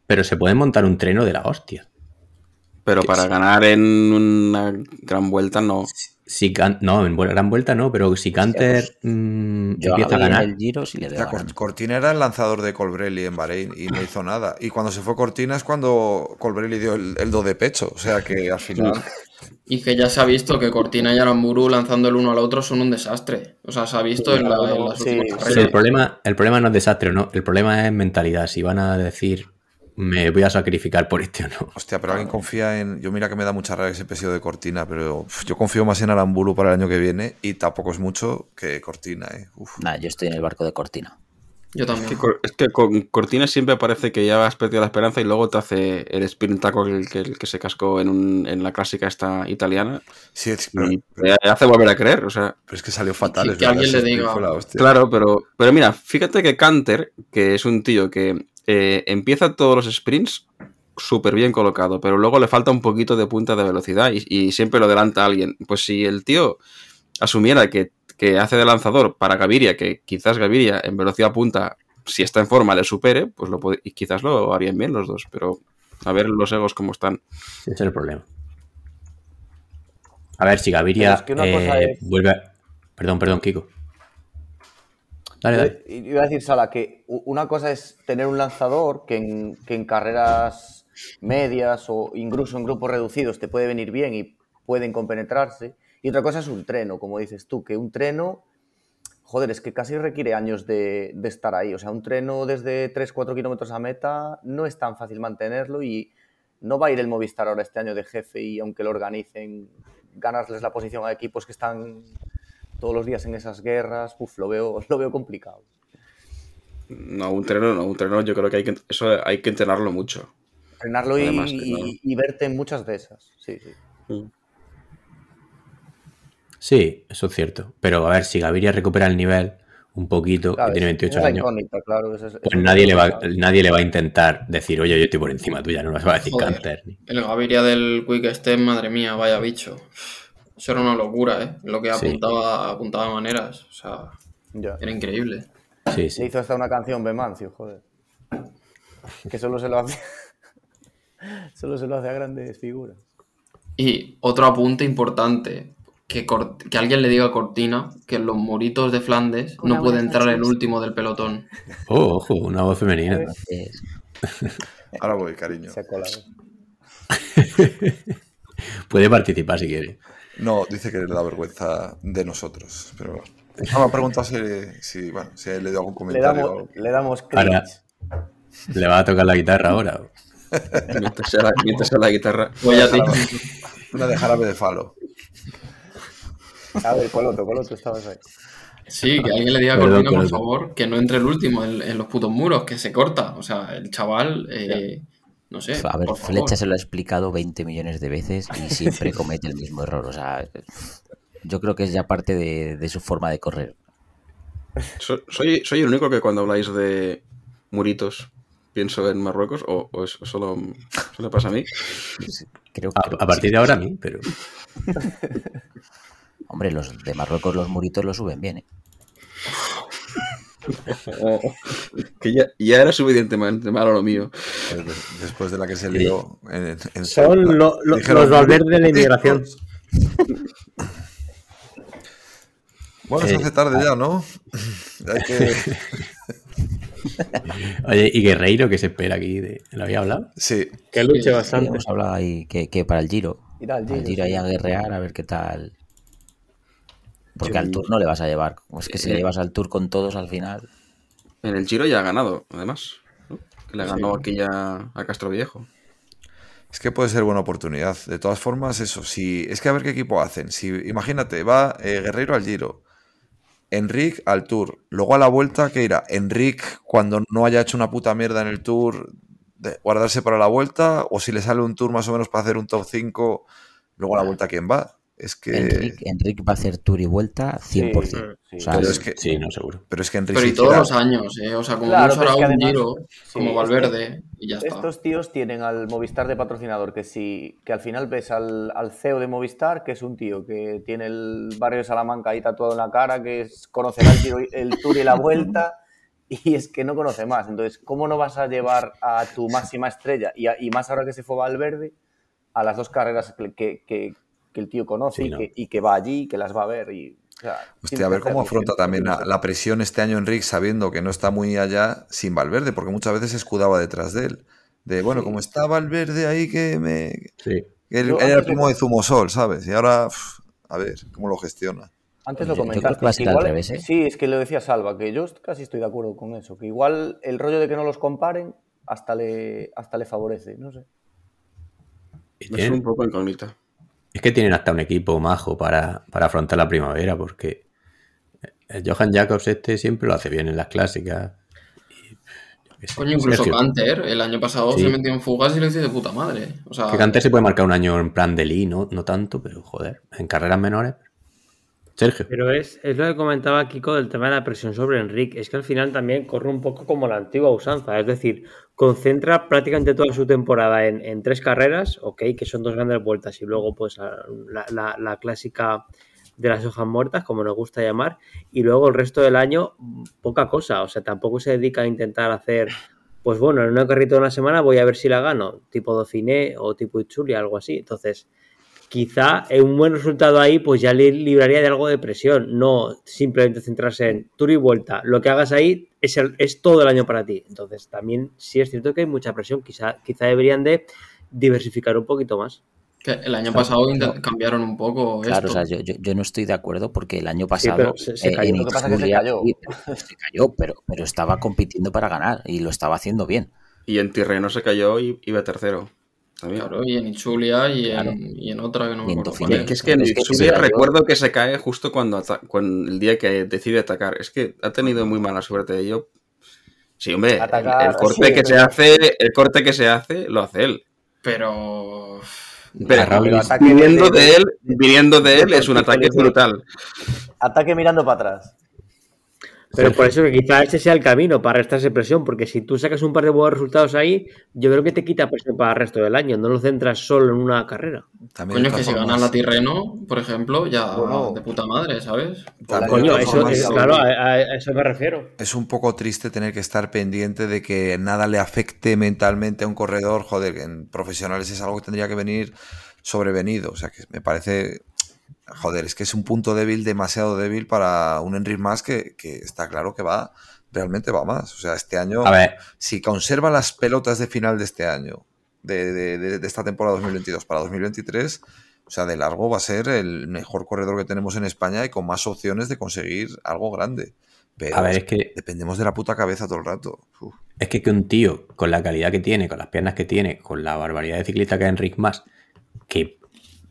pero se pueden montar un treno de la hostia. pero para ganar en una gran vuelta no. Si Can- no, en gran vuelta no, pero si Canter mm, Yo empieza a ganar, el Giro sí le. Cortina era el lanzador de Colbrelli en Bahrein y no hizo nada. Y cuando se fue Cortina es cuando Colbrelli dio el, el do de pecho. O sea que al final. Y que ya se ha visto que Cortina y Aramburu lanzando el uno al otro son un desastre. O sea, se ha visto en, la- en las Sí, últimas sí. Sí, carreras. el problema, el problema no es desastre, no. El problema es mentalidad. Si van a decir me voy a sacrificar por este o no. Hostia, pero alguien confía en. Yo mira que me da mucha rabia ese peso de Cortina, pero uf, yo confío más en Aramburu para el año que viene y tampoco es mucho que Cortina, ¿eh? Uf. Nada, yo estoy en el barco de Cortina. Yo Es también. que, es que con Cortina siempre parece que ya has perdido la esperanza y luego te hace el sprint tackle que, el que, el que se cascó en, un- en la clásica esta italiana Sí, es- pero, y te hace volver a creer. O sea, pero es que salió fatal. Sí, es que verdad, alguien le diga. Claro, pero, pero mira, fíjate que Canter, que es un tío que eh, empieza todos los sprints súper bien colocado, pero luego le falta un poquito de punta de velocidad y, y siempre lo adelanta alguien. Pues si el tío asumiera que, que hace de lanzador para Gaviria, que quizás Gaviria en velocidad punta, si está en forma, le supere, pues lo y quizás lo harían bien los dos, pero a ver los egos cómo están. Ese es el problema. A ver, si Gaviria es que eh, es- vuelve a... Perdón, perdón, Kiko. Dale, dale. Yo Iba a decir, Sala, que una cosa es tener un lanzador que en, que en carreras medias o incluso en grupos reducidos te puede venir bien y pueden compenetrarse. Y otra cosa es un treno, como dices tú, que un treno, joder, es que casi requiere años de, de estar ahí. O sea, un treno desde 3-4 kilómetros a meta no es tan fácil mantenerlo y no va a ir el Movistar ahora este año de jefe y aunque lo organicen, ganarles la posición a equipos que están todos los días en esas guerras, uf, lo veo, lo veo complicado. No, un treno no, un treno yo creo que hay que, eso hay que entrenarlo mucho. Frenarlo y, Además, que y- no. y verte en muchas de esas. Sí, sí. Sí, eso es cierto. Pero a ver, si Gaviria recupera el nivel un poquito, Claro, que tiene esa 28 es la años, claro. es- pues es nadie le, va, nadie le va a intentar decir, oye, yo estoy por encima tuya, no nos va a decir Joder. Canter. El Gaviria del Quick Step, madre mía, vaya bicho. Eso era una locura, ¿eh? Lo que Sí. apuntaba, apuntaba maneras. O sea, Ya. era increíble. Sí, Le sí. hizo hasta una canción Bemancio, joder. Que solo se lo hace. solo se lo hace a grandes figuras. Y otro apunte importante. Que, que alguien le diga a Cortina que en los moritos de Flandes no puede entrar el último del pelotón. Oh, ojo, una voz femenina. Entonces, Ahora voy, cariño. Se ha colado. Puede participar si quiere. No, dice que le da vergüenza de nosotros. Pero bueno. Ah, me ha preguntado si, si, bueno, si le dio algún Le comentario. damos, le damos Ahora- cringe. ¿Le va a tocar la guitarra ahora? Mientras sea la, mientras sea la guitarra. Voy a ti. Una de jarabe de falo. A ver, Coloto, Coloto, estabas ahí. Sí, que alguien le diga a Cortina, por favor, que no entre el último en, en los putos muros, que se corta. O sea, el chaval, eh, no sé. a ver, por favor. Flecha se lo ha explicado 20 millones de veces y siempre comete el mismo error. O sea, yo creo que es ya parte de, de su forma de correr. So- soy, soy el único que cuando habláis de muritos pienso en Marruecos o, o es- o solo, solo pasa a mí. Creo, A, creo a que partir sí. de ahora a mí, pero... Hombre, los de Marruecos, los muritos lo suben bien, ¿eh? Que ya, ya era suficientemente malo lo mío. Pues de- Después de la que se lió en, en Son Ceuta. lo- lo- Dijeron, los Valverde de la inmigración. Bueno, se hace tarde ya, ¿no? Hay que... Oye, ¿y Guerreiro qué se espera aquí? De... ¿Lo había hablado? Sí, Que luche Sí, bastante. hemos hablado ahí que, que para el Giro. Ir al Al Giro, Giro sí. ahí a guerrear, a ver qué tal. Porque al Tour no le vas a llevar. Es que si le llevas al Tour con todos al final. En el Giro ya ha ganado, además. ¿no? Que le ganó aquí ya a Castro Viejo. es que puede ser buena oportunidad. De todas formas, eso, si es que a ver qué equipo hacen. Si imagínate, va eh, Guerreiro al Giro, Enric al Tour, luego a la vuelta que irá Enric cuando no haya hecho una puta mierda en el Tour, de guardarse para la vuelta, o si le sale un Tour más o menos para hacer un top 5, luego a la vuelta quién va. Es que Enric va a hacer Tour y vuelta 100%. Sí, o sea, pero es- que Sí, no, seguro. pero es que Enric Pero y todos los años, ¿eh? O sea, como Claro, mucho que un además- giro sí, como es Valverde y ya está. Estos tíos tienen al Movistar de patrocinador, que si que al final ves al, al CEO de Movistar, que es un tío que tiene el barrio de Salamanca ahí tatuado en la cara, que es, conocerá el, Tour y la Vuelta, y es que no conoce más. Entonces, ¿cómo no vas a llevar a tu máxima estrella, y, a- y más ahora que se fue Valverde, a las dos carreras que, que- que- el tío conoce Sí, y, no. que, y que va allí, que las va a ver? Y, o sea, Hostia, a ver cómo afronta también la, presión este año Enric sabiendo que no está muy allá sin Valverde, porque muchas veces se escudaba detrás de él. De bueno, como está Valverde ahí que me. Sí. Él, Yo él era el primo de Zumosol, ¿sabes? Y ahora, uf, a ver, ¿cómo lo gestiona? Antes lo comentaste. que igual- revés, ¿eh? Sí, es que lo decía Salva, que yo casi estoy de acuerdo con eso. Que igual el rollo de que no los comparen hasta le, hasta le favorece, no sé. Es un poco incógnita. Es que tienen hasta un equipo majo para, para afrontar la primavera, porque el Johan Jacobs este siempre lo hace bien en las clásicas. Coño, incluso Sergio, Canter, el año pasado Sí. se metió en fugas y lo hizo de puta madre. O sea, Que Canter se puede marcar un año en plan de Lee, no, no tanto, pero joder, en carreras menores. Pero es, es lo que comentaba Kiko del tema de la presión sobre Enrique. Es que al final también corre un poco como la antigua usanza. Es decir, concentra prácticamente toda su temporada en, en tres carreras, ok, que son dos grandes vueltas, y luego pues la, la- clásica de las hojas muertas, como nos gusta llamar, y luego el resto del año poca cosa. O sea, tampoco se dedica a intentar hacer, pues bueno, en una carrita de una semana voy a ver si la gano, tipo Dauphiné o tipo Itzuli, algo así. Entonces, quizá un buen resultado ahí, pues ya le libraría de algo de presión, no simplemente centrarse en tour y vuelta. Lo que hagas ahí es, el- es todo el año para ti. Entonces, también sí es cierto que hay mucha presión. Quizá, quizá deberían de diversificar un poquito más. que el año Claro, pasado no. cambiaron un poco Claro, esto. o sea, yo, yo- yo no estoy de acuerdo porque el año Sí, pasado pero se- se eh, cayó. en Lo que pasa es que se Itzulia- cayó. sí, se cayó, pero, pero estaba compitiendo para ganar y lo estaba haciendo bien. Y en Tirreno se cayó y iba tercero. También. Claro, y en Ichulia y, Claro. en, y en otra que no me Y en acuerdo cuál es. que es que en Es que se Itzulia recuerdo que se cae justo cuando, el día que decide atacar. Es que ha tenido muy mala suerte. Yo. Sí, hombre, el- Atacar, el, corte sí, que se hace, el corte que se hace, lo hace él. Pero. Pero, pero viniendo de- de él, viniendo de él, de es un ataque brutal. Ataque mirando para atrás. Pero por eso que quizá ese sea el camino para restarse presión, porque si tú sacas un par de buenos resultados ahí, yo creo que te quita presión para el resto del año, no lo centras solo en una carrera. También, Coño, que si formas, la Tirreno, por ejemplo, ya Bueno. de puta madre, ¿sabes? también, Coño, eso, es- claro, a, a- a eso me refiero. es un poco triste tener que estar pendiente de que nada le afecte mentalmente a un corredor. Joder, que en profesionales es algo que tendría que venir sobrevenido. O sea, que me parece. Joder, es que es un punto débil, demasiado débil para un Enric más que, que está claro que va, realmente va más. O sea, este año, A ver, si conserva las pelotas de final de este año, de, de- de- de esta temporada 2022 para 2023, o sea, de largo va a ser el mejor corredor que tenemos en España y con más opciones de conseguir algo grande. Pero a ver, es que dependemos de la puta cabeza todo el rato. Uf. Es que, que un tío con la calidad que tiene, con las piernas que tiene, con la barbaridad de ciclista que es Enric Mas, que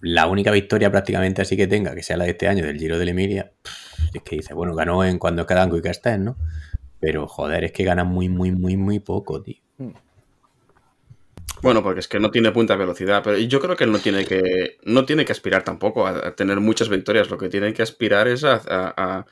la única victoria prácticamente así que tenga, que sea la de este año del Giro de la Emilia, es que dice, bueno, ganó en cuando Cadango y Castell, ¿no? Pero joder, es que gana muy, muy, muy, muy poco, tío. Bueno, porque es que no tiene punta de velocidad, pero yo creo que él no tiene que, no tiene que aspirar tampoco a, a tener muchas victorias. Lo que tiene que aspirar es a, a- a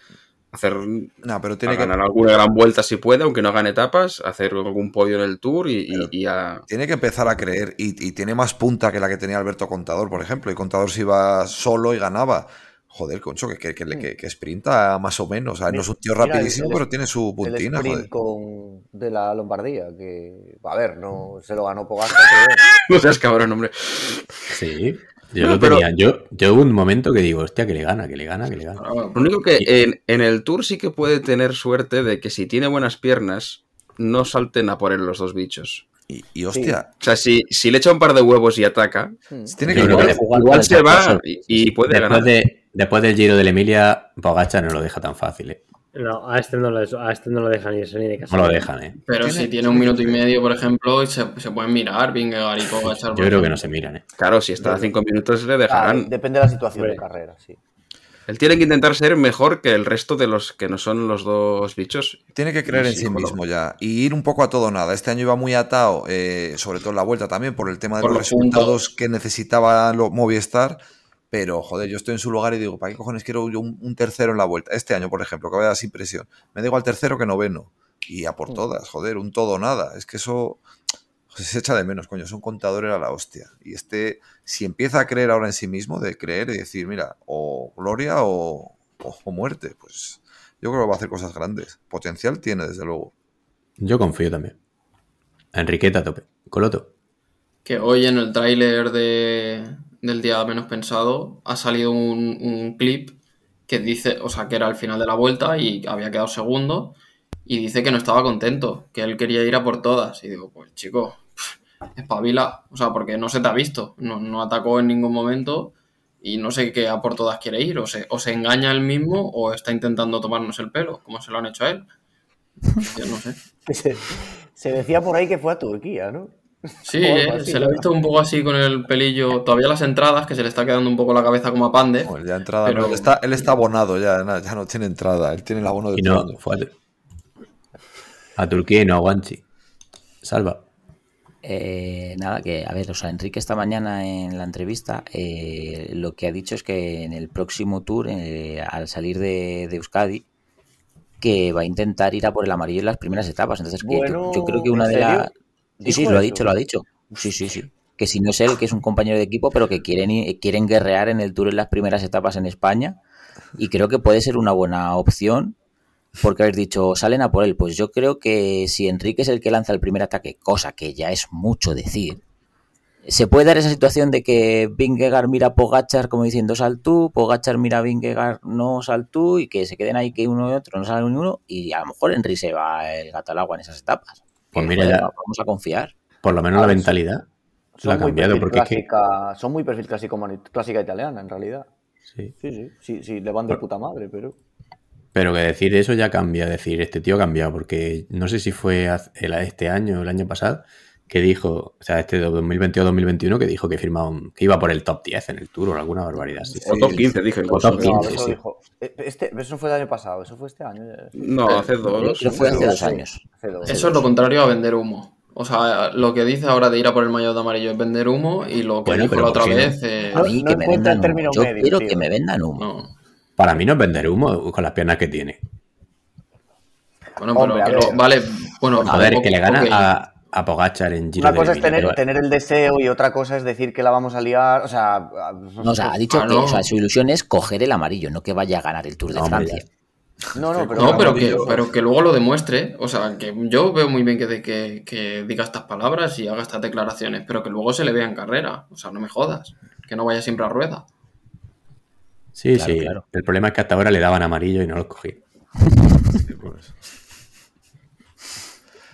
hacer No, pero a tiene que, ganar alguna gran vuelta si puede, aunque no gane etapas, hacer algún podio en el Tour y, y- y a... tiene que empezar a creer y, y tiene más punta que la que tenía Alberto Contador, por ejemplo. Y Contador se iba solo y ganaba. Joder, concho, que, que, que, que- que sprinta más o menos. O sea, no es un tío Mira, el- rapidísimo, el- pero tiene su El puntina, sprint joder. con, de la Lombardía, que, a ver, no se lo ganó Pogacar, pero. No seas cabrón, hombre. Sí, yo No, lo pero- tenía. Yo, yo hubo un momento que digo, hostia, que le gana, que le gana, que le gana. Claro, Lo único que en, en el Tour sí que puede tener suerte de que si tiene buenas piernas, no salten a por él los dos bichos. Y, y, hostia, O sea, si, si le echa un par de huevos y ataca, tiene Yo que igual- se va y, y puede Después, ganar. de, después del Giro de la Emilia, Pogacar no lo deja tan fácil, ¿eh? No, a este no lo, a este no lo dejan ni eso ni de No casa. lo dejan, ¿eh? Pero si tiene un minuto y medio, por ejemplo, y se, se pueden mirar, Vingegaard y Pogacar. Yo creo que no se miran, ¿eh? Claro, si está a cinco minutos le Ah, dejarán. depende de la situación Hombre. de carrera, sí. Él tiene que intentar ser mejor que el resto de los que no son los dos bichos. Tiene que creer en Sí, mismo ya y ir un poco a todo nada. Este año iba muy atado, eh, sobre todo en la vuelta también, por el tema de Por los los resultados que necesitaba lo- Movistar. Pero, joder, yo estoy en su lugar y digo, ¿para qué cojones quiero yo un, un tercero en la vuelta? Este año, por ejemplo, que vaya sin presión. Me digo al tercero que noveno. Y a por todas, joder, un todo nada. Es que eso pues, se echa de menos, coño. Es un contador era la hostia. Y este, si empieza a creer ahora en sí mismo, de creer y decir, mira, o gloria o, o- o muerte, pues yo creo que va a hacer cosas grandes. Potencial tiene, desde luego. Yo confío también. Enriqueta a tope. Coloto. Que hoy en el tráiler de, del día menos pensado ha salido un, un clip que dice, o sea, que era el final de la vuelta y había quedado segundo y dice que no estaba contento, que él quería ir a por todas. Y digo, pues chico, espabila, o sea, porque no se te ha visto, no, no atacó en ningún momento y no sé qué a por todas quiere ir, o se, o se engaña él mismo o está intentando tomarnos el pelo, como se lo han hecho a él. Yo no sé. Se decía por ahí que fue a Turquía, ¿no? Sí, eh, así, se le ha visto un poco así con el pelillo. Todavía las entradas, que se le está quedando un poco la cabeza como a Pande. Ya entrada, Pero- no, él, está, él está abonado ya, ya no tiene entrada. Él tiene el abono de Y no, fue a, a Turquía y no a Guanchi. Salva. Eh, nada, que a ver, o sea, Enrique esta mañana en la entrevista eh, lo que ha dicho es que en el próximo tour, eh, al salir de, de Euskadi, que va a intentar ir a por el amarillo en las primeras etapas. Entonces, que yo- creo que una ¿en de las... Sí, sí, ¿Dijo lo ha dicho, lo ha dicho. Sí, sí, sí. Que si no es él, que es un compañero de equipo, pero que quieren, quieren guerrear en el tour en las primeras etapas en España. Y creo que puede ser una buena opción porque habéis dicho, salen a por él. Pues yo creo que si Enrique es el que lanza el primer ataque, cosa que ya es mucho decir, se puede dar esa situación de que Vingegaard mira a Pogachar como diciendo sal tú, Pogachar mira a Vingegaard no sal tú y que se queden ahí que uno y otro no sale ni uno y a lo mejor Enrique se va el gato al agua en esas etapas. Pues mira, ya- vamos a confiar. Por lo menos A la ver, mentalidad Son la ha cambiado porque es que... clásica, son muy perfil clásico clásica italiana, en realidad. sí. Sí, sí, sí, sí, le van de puta madre, pero... Pero que decir eso ya cambia, decir, este tío ha cambiado, porque no sé si fue este año o el año pasado, que dijo, o sea, este 2022-2021, que dijo que firmaba un- que iba por el top 10 en el tour o alguna barbaridad. O top 15, dije. O top No, 15, eso sí. dijo- eh, Este, eso no fue el año pasado, eso fue este año. eh, No, hace dos. Creo que fue hace dos sí. años. hace dos. Eso es lo contrario a vender humo. O sea, lo que dice ahora de ir a por el maillot de amarillo es vender humo y lo que Bueno, dijo la ¿por otra no? vez eh, A mí no que me encuentra vendan el humo. término Yo medio, quiero tío. que me vendan humo. no. Para mí no es vender humo con las piernas que tiene. Bueno, pero Hombre, vale, bueno, A ver, que le gana a, a Pogachar en Giro Una de cosa es tener, tener el deseo y otra cosa es decir que la vamos a liar. O sea, No, o sea, ha dicho Ah, que no. o sea, su ilusión es coger el amarillo, no que vaya a ganar el Tour de No, hombre, Francia. no, no, pero, No, pero que, pero que luego lo demuestre. O sea, que yo veo muy bien que, de- que, que diga estas palabras y haga estas declaraciones, pero que luego se le vea en carrera. O sea, no me jodas. Que no vaya siempre a rueda. Sí, Claro, sí. claro. El problema es que hasta ahora le daban amarillo y no los cogí. Sí, pues.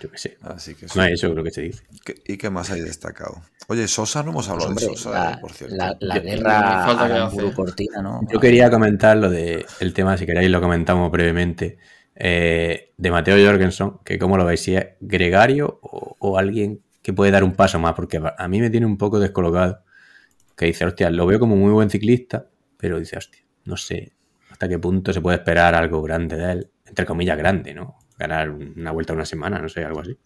Yo qué sé. Así que No eso. es eso lo que se dice. ¿Qué- ¿Y qué más hay destacado? Oye, Sosa, no hemos Pues, hablado hombre, de Sosa, la, por cierto. la- guerra hace. Cortina, ¿no? Yo quería comentar lo de el tema, si queréis lo comentamos brevemente, eh, de Mateo Jorgensen, que cómo lo veis, si es gregario o, o alguien que puede dar un paso más, porque a mí me tiene un poco descolocado, que dice, hostia, lo veo como muy buen ciclista, pero dice, hostia, no sé hasta qué punto se puede esperar algo grande de él, entre comillas grande, ¿no? Ganar una vuelta a una semana, no sé, algo así.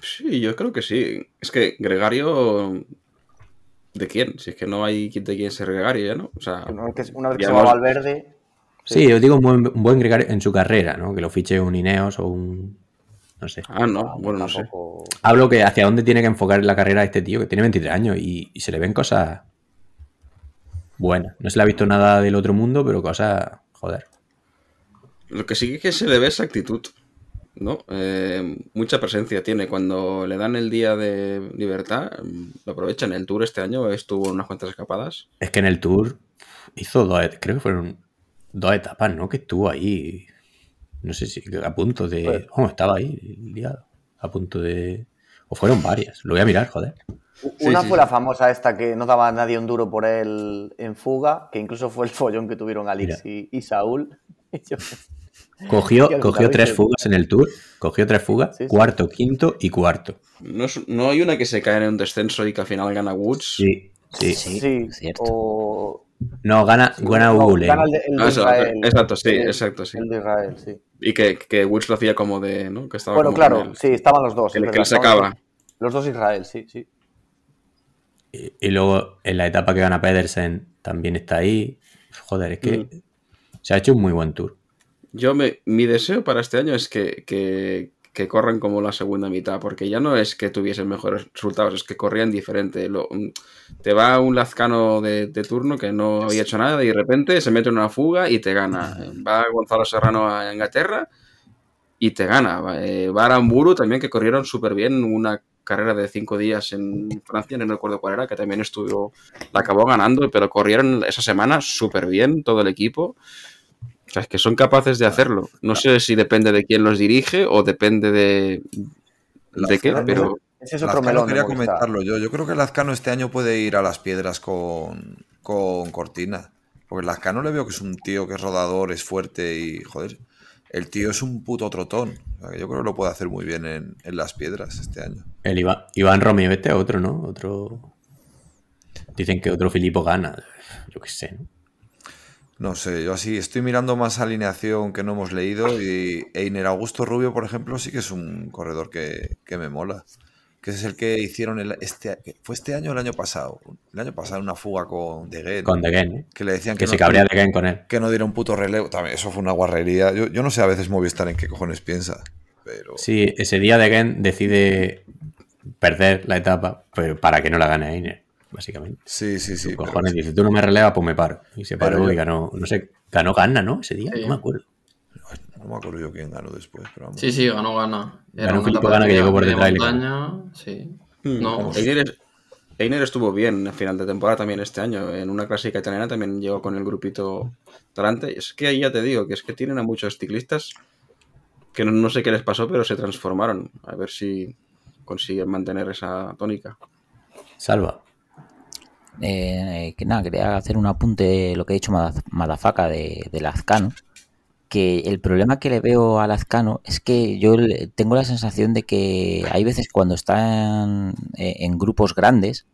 Sí, yo creo que sí. Es que Gregario. ¿De quién? Si es que no hay quien de quién ser Gregario ya, ¿no? O sea, una vez que, una vez que Ya se va hemos- Valverde. Sí, yo digo un buen, un buen gregario en su carrera, ¿no? Que lo fiche un Ineos o un... no sé. ah, no, bueno, no sé. Hablo que hacia dónde tiene que enfocar la carrera este tío, que tiene 23 años y, y se le ven cosas buenas. No se le ha visto nada del otro mundo, pero cosas, joder. Lo que sí que se le ve es actitud, ¿no? Eh, mucha presencia tiene. Cuando le dan el día de libertad, lo aprovechan. El Tour este año estuvo en unas cuantas escapadas. Es que en el Tour hizo dos, creo que fueron dos etapas, ¿no? Que estuvo ahí, no sé si a punto de... Pues- Oh, estaba ahí liado, a punto de... O fueron varias, lo voy a mirar, joder. Una sí, fue sí. la famosa esta que no daba a nadie un duro por él en fuga, que incluso fue el follón que tuvieron Alex y, y Saúl. Cogió, cogió tres fugas en el Tour, cogió tres fugas, Sí, sí. cuarto, quinto y cuarto. No, es- no hay una que se cae en un descenso y que al final gana Woods. Sí, sí. Sí, sí, cierto. o... No, gana, gana no, Hugo Lane. gana el de, el de Ah, eso, Israel. exacto, sí, El- exacto, sí. El de Israel, sí. Y que, que Woods lo hacía como de. ¿no? Que estaba Bueno, como claro, sí, estaban los dos. Que le sacaba. Los dos Israel, sí, sí. Y, y luego en la etapa que gana Pedersen también está ahí. Joder, es que Mm. se ha hecho un muy buen tour. Yo me, mi deseo para este año es que, que, que corran como la segunda mitad, porque ya no es que tuviesen mejores resultados, es que corrían diferente. Lo- te va un lazcano de, de turno que no había hecho nada y de repente se mete en una fuga y te gana. Va Gonzalo Serrano a Inglaterra y te gana. Va, eh, Aramburu también, que corrieron súper bien una carrera de cinco días en Francia, no recuerdo cuál era, que también estuvo, la acabó ganando, pero corrieron esa semana súper bien todo el equipo. O sea, es que son capaces de hacerlo. No sé si depende de quién los dirige o depende de, de qué, pero Ese es otro Lazcano melón. quería Movistar. comentarlo yo. Yo creo que Lazcano este año puede ir a las piedras con, con Cortina. Porque Lazcano le veo que es un tío que es rodador, es fuerte y, joder, el tío es un puto trotón. O sea, que yo creo que lo puede hacer muy bien en, en las piedras este año. El Iván, Iván Romeo, este es otro, ¿no? Otro. Dicen que otro Filipo gana. Yo qué sé, ¿no? No sé, yo así estoy mirando más alineación que no hemos leído y Einer Augusto Rubio, por ejemplo, sí que es un corredor que, que me mola. que es el que hicieron el, este, fue este año o el año pasado. El año pasado una fuga con De. Con De ¿eh? Que le decían Que que, se no, cabrea De Gea con él. que no diera un puto relevo. También, eso fue una guarrería. Yo, yo no sé a veces Movistar en qué cojones piensa. Pero Sí, ese día De Gea decide perder la etapa pues, para que no la gane Einer, básicamente. sí, sí, sí. Cojones dice, tú no me relevas, pues me paro. Y se paró y ganó, no sé, ganó Gana, ¿no? Ese día, Sí. no me acuerdo. no me acuerdo yo quién ganó después. Pero vamos. Sí, sí, ganó Gana. Ganó una Filippo etapa Ganna que llegó por detrás montaña, sí. Hmm. No, Einer, es- Einer estuvo bien a final de temporada también este año. En una clásica italiana también llegó con el grupito delante. Es que ahí ya te digo que es que tienen a muchos ciclistas que no, no sé qué les pasó, pero se transformaron. A ver si consiguen mantener esa tónica. Salva. Eh, que nada, quería hacer un apunte de lo que ha dicho Mada- Madafaka de, de Lazcano. Que el problema que le veo a Lazcano es que yo tengo la sensación de que hay veces cuando están eh, en grupos grandes,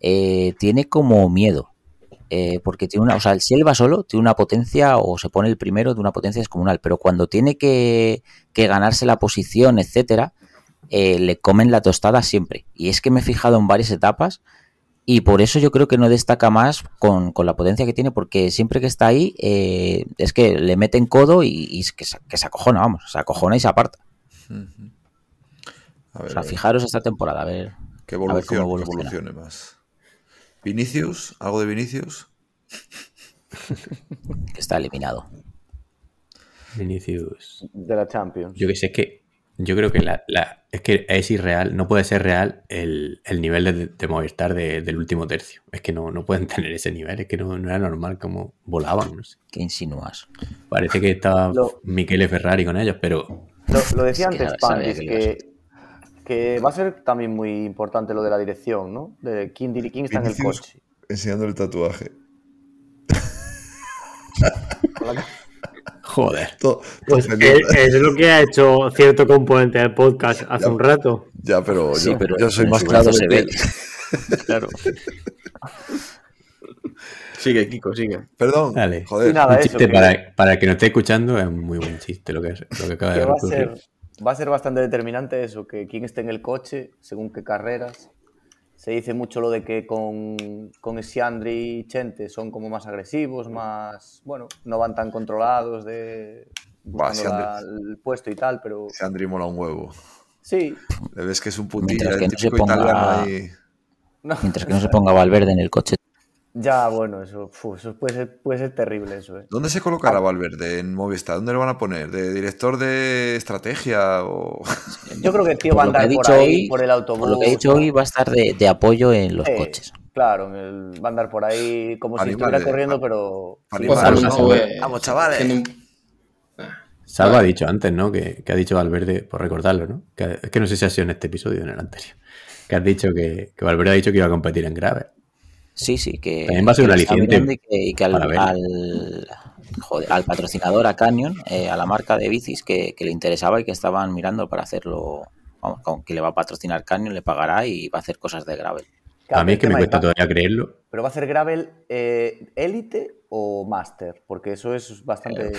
eh, tiene como miedo. Eh, porque tiene una, o sea, si él va solo, tiene una potencia, o se pone el primero de una potencia descomunal, pero cuando tiene que, que ganarse la posición, etcétera, eh, le comen la tostada siempre. Y es que me he fijado en varias etapas y por eso yo creo que no destaca más con, con la potencia que tiene, porque siempre que está ahí eh, es que le meten codo y, que, se, que se acojona, vamos, se acojona y se aparta. A O ver, sea, a ver, fijaros esta temporada, a ver. que a ver evolucione, cómo que evoluciona. evolucione más. Vinicius, algo de Vinicius. que está eliminado. Vinicius. de la Champions. Yo que sé, es que yo creo que la, la- es que es irreal, no puede ser real el, el nivel de, de Movistar de- del último tercio. Es que no, no pueden tener ese nivel, es que no, no era normal como volaban, no sé. ¿Qué insinúas? Parece que estaba Lo- Michele Ferrari con ellos, pero Lo, lo decía Es antes que iba a que, que va a ser también muy importante lo de la dirección, ¿no? De quién, diri- quién está en el coche. enseñando el tatuaje. Joder. Todo- todo Pues es, es lo que ha hecho cierto componente del podcast hace Ya. un rato. Ya, pero Sí, yo, pero yo soy más claro se que- ve. claro. Sigue, Kiko, sigue. Perdón, Dale. joder. Nada, Un chiste para, para el que no esté escuchando es un muy buen chiste lo que, lo que acaba que de va a ocurrir. ser, va a ser bastante determinante eso, que quién esté en el coche, según qué carreras. Se dice mucho lo de que con, con Isiandri y Chente son como más agresivos, más, bueno, no van tan controlados de buscando la- Siandri- el puesto y tal, pero Ese Andri mola un huevo. sí, Le ves que es un Mientras que el no se típico ponga- italiano ahí. no, Mientras que no se ponga Valverde en el coche. Ya bueno, eso, fu, eso puede, ser, puede ser terrible eso, ¿eh? ¿Dónde se colocará Valverde en Movistar? ¿Dónde lo van a poner? ¿De director de estrategia o...? Yo creo que el tío va a andar por ahí, hoy- por el autobús. Por lo que he dicho hoy, va a estar de, de apoyo en los Eh, coches. Claro, en el- va a andar por ahí como si estuviera corriendo, pero... Eh, Vamos, chavales. Salva ha dicho antes, ¿no? Que, que ha dicho Valverde, por recordarlo, ¿no? Que, es que no sé si ha sido en este episodio o en el anterior. Que has dicho que, que Valverde ha dicho que iba a competir en grave. Sí, sí, que. También va a ser un aliciente Y que, y que al, al, joder, al patrocinador, a Canyon, eh, a la marca de bicis, que, que le interesaba y que estaban mirando para hacerlo. Vamos, con que le va a patrocinar Canyon, le pagará y va a hacer cosas de gravel. Claro, a mí es que me cuesta todavía creerlo. Pero va a ser gravel eh, élite o master, porque eso es bastante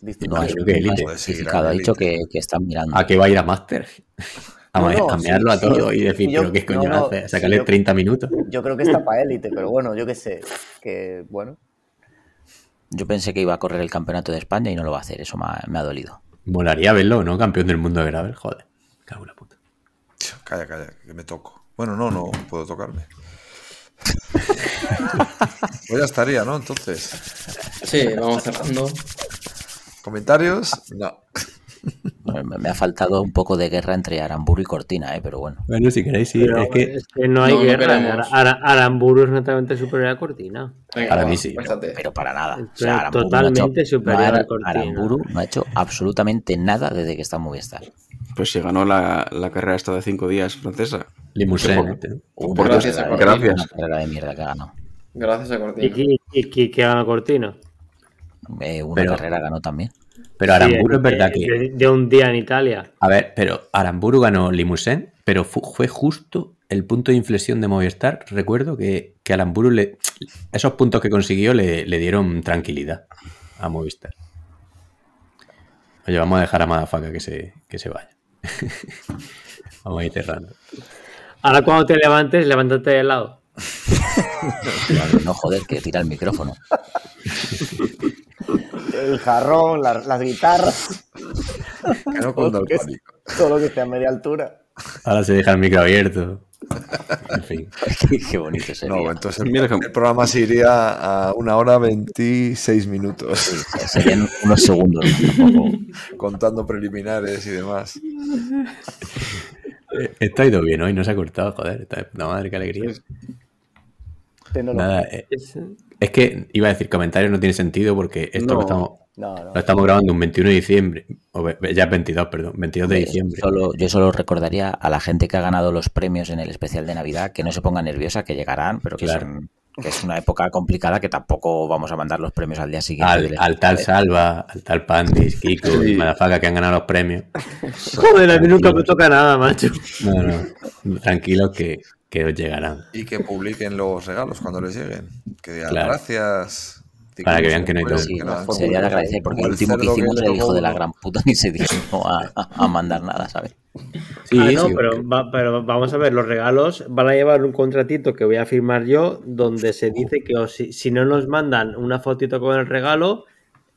distinto. No hay creo que élite. ha dicho que, que están mirando. ¿A qué va a ir a Master? A No, no, cambiarlo sí, a todo y decir, yo- pero qué coño no, no, hace, sacarle yo- 30 minutos. Yo creo que está para élite, pero bueno, yo qué sé. Que bueno, Yo pensé que iba a correr el campeonato de España y no lo va a hacer, eso me ha, me ha dolido. Molaría verlo, ¿no? Campeón del mundo de gravel, joder. Cago en la puta. Calla, calla, que me toco. Bueno, no, no puedo tocarme. pues ya estaría, ¿no? Entonces, Sí, vamos cerrando. ¿comentarios? No. Me, me ha faltado un poco de guerra entre Aramburu y Cortina, ¿eh? pero bueno. Bueno, si queréis, sí. Pero es que es que no hay No, no guerra. Aramburu es netamente superior a Cortina. Venga, Para mí sí. pásate. Pero para nada. O Pero sea, Aramburu no ha hecho- totalmente superior no ha- a Cortina. Aramburu no ha hecho absolutamente nada desde que está en Movistar. Pues si ganó la, la carrera esta de cinco días francesa. Limousin. Una Gracias carrera a de- Cortina. Una carrera de mierda que ha ganado. Gracias a ¿Y, Cortina. y, qué gana Cortina? Eh, una Pero- carrera ganó también. Pero Aramburu Sí, es verdad de- que. De, de un día en Italia. A ver, pero Aramburu ganó Limousin, pero fu- fue justo el punto de inflexión de Movistar. Recuerdo que, que Aramburu le, esos puntos que consiguió le, le dieron tranquilidad a Movistar. Oye, vamos a dejar a Madafaka que se, que se vaya. vamos a ir cerrando. Ahora cuando te levantes, levántate de lado. No joder, que tira el micrófono. El jarrón, la- las guitarras, todo lo, que es- pánico. todo lo que esté a media altura. Ahora se deja el micro abierto. En fin. qué, bonito sería. No, entonces el, programa se iría a una hora 26 minutos, Serían unos segundos. tampoco. contando preliminares y demás. Eh, Esto ha ido bien hoy, no se ha cortado, joder. Está de puta madre, qué alegría. Tecnología. Nada, eh, es que iba a decir comentarios no tiene sentido porque esto No. lo, estamos, No, no. lo estamos grabando un 21 de diciembre, o ya es 22, perdón, 22 de diciembre. Solo, yo solo recordaría a la gente que ha ganado los premios en el especial de Navidad que no se ponga nerviosa, que llegarán, pero que, Claro. son- que es una época complicada que tampoco vamos a mandar los premios al día siguiente. Al, tal. Salva, al tal Pandis, Kiko y Sí. Madafaka que han ganado los premios. Joder, a mí nunca me toca nada, macho. No, no, tranquilos que, que os llegarán. Y que publiquen los regalos cuando les lleguen. Que digan Claro. gracias. Para que vean que no hay Pues, Sí, que no, sería de agradecer, porque el último que hicimos el hijo de la gran puta ni se dignó a, a mandar nada, ¿sabes? Sí, ah, no, sí, pero, va- pero vamos a ver, los regalos van a llevar un contratito que voy a firmar yo, donde se dice que os- si, si no nos mandan una fotito con el regalo,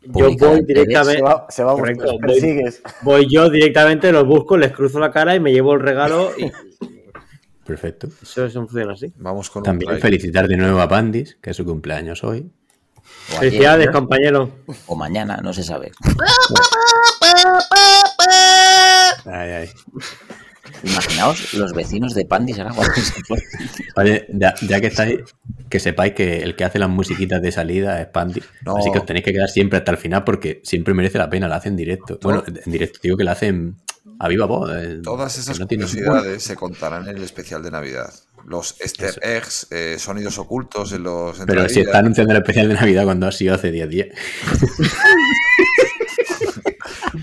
yo voy en directamente, Se va, se va Correcto, voy- voy yo directamente, los busco, les cruzo la cara y me llevo el regalo y perfecto. eso, eso funciona así. Vamos con También felicitar de nuevo a Pandis, que es su cumpleaños hoy. O ayer, Felicidades, compañero. o mañana, no se sabe. Ay, ay. Imaginaos los vecinos de Pandis ahora cuando se fue. Oye, ya, ya que estáis, que sepáis que el que hace las musiquitas de salida es Pandis. No. Así que os tenéis que quedar siempre hasta el final porque siempre merece la pena, la hacen en directo. Bueno, en directo digo que la hacen a viva voz. eh, Todas esas no curiosidades se contarán en el especial de Navidad. Los easter eggs, eh, sonidos ocultos en los Pero si está anunciando el especial de Navidad cuando ha sido hace 10 días.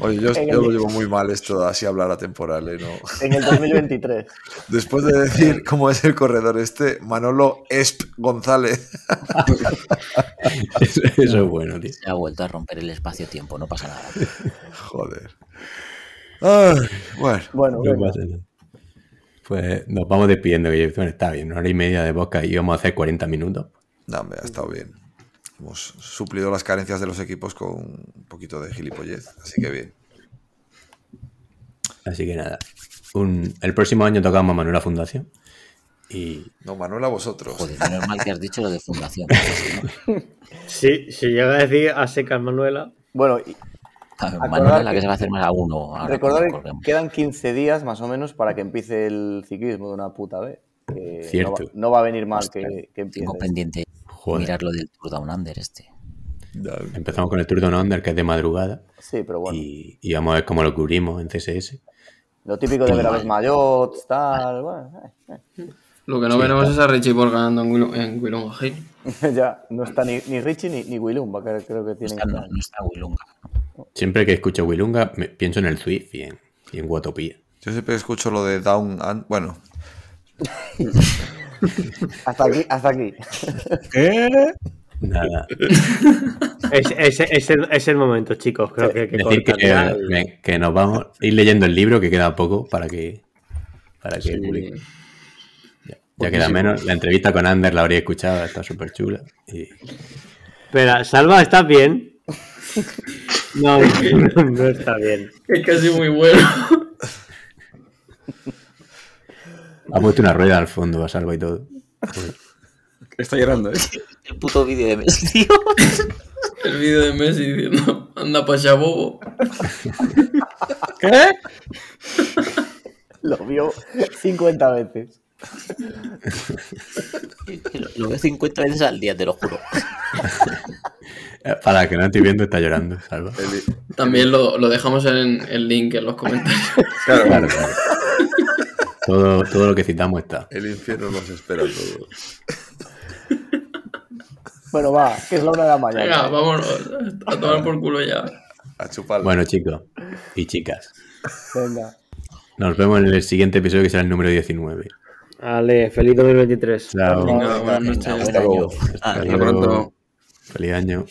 Oye, yo, En yo el- lo llevo muy mal esto así hablar a temporal, ¿eh? ¿no? En el 2023. Después de decir cómo es el corredor este, Manolo Esp González. Eso, eso es bueno, tío. Se ha vuelto a romper el espacio-tiempo, no pasa nada. Joder. Ay, bueno, Bueno, No venga. pasa nada. Pues nos vamos despidiendo, que bueno, está bien, una hora y media de boca y vamos a hacer 40 minutos. no, hombre, ha estado bien. Hemos suplido las carencias de los equipos con un poquito de gilipollez, así que bien. Así que nada. Un- el próximo año tocamos Manuela Fundación. Y No, Manuel, a vosotros. Joder, menos mal que has dicho lo de fundación. Si, si llega a decir a secas Manuela, Bueno, y Manuela, la que se va a hacer más a uno. ahora cuando que quedan 15 días más o menos para que empiece el ciclismo de una puta vez. Que Cierto. No va, no va a venir mal Hostia, que, que empiece. Tengo pendiente Joder. mirar lo del Tour Down Under este. Empezamos con el Tour Down Under, que es de madrugada. Sí, pero bueno. Y, y vamos a ver cómo lo cubrimos en CSS. Lo típico de ver a los mayots, tal. Bueno, eh, Lo que no Sí, veremos está. es a Richie por ganando en, Willow, en Hill. eh, ya, no está ni, ni Richie ni, ni Willumba, que creo que No tienen. está, no, no está Willunga. Siempre que escucho Wilunga, me- pienso en el Swift y en, y en Watopía. Yo siempre escucho lo de Down and... Bueno, Hasta aquí, hasta aquí. Nada. es, es- es el, es el momento, chicos. Creo que que Decir que, cortar ya y- que- que nos vamos a ir leyendo el libro, que queda poco para que, para que Sí. publique. Ya, queda menos. La entrevista con Ander la habría escuchado, está súper chula. Y Espera, Salva, ¿estás bien? No, no, no está bien. Es casi muy bueno. ha puesto una rueda al fondo, a salvo y todo. Está llorando, ¿eh? El puto vídeo de Messi, tío. El vídeo de Messi diciendo, anda pa' allá, bobo. ¿Qué? Lo vio 50 veces. Lo, veo 50 veces al día, te lo juro. Para que no estoy viendo, está llorando, salva. También lo, lo dejamos en el link en los comentarios. Claro, Claro, claro. Todo, todo lo que citamos está. el infierno nos espera a todos. Bueno, va, que es la una de la mañana. Venga, vámonos a tomar por culo ya. A chuparlo. Bueno, chicos y chicas, Venga. nos vemos en el siguiente episodio que será el número 19. Ale, feliz 2023. Chao. Hasta pronto. Feliz año.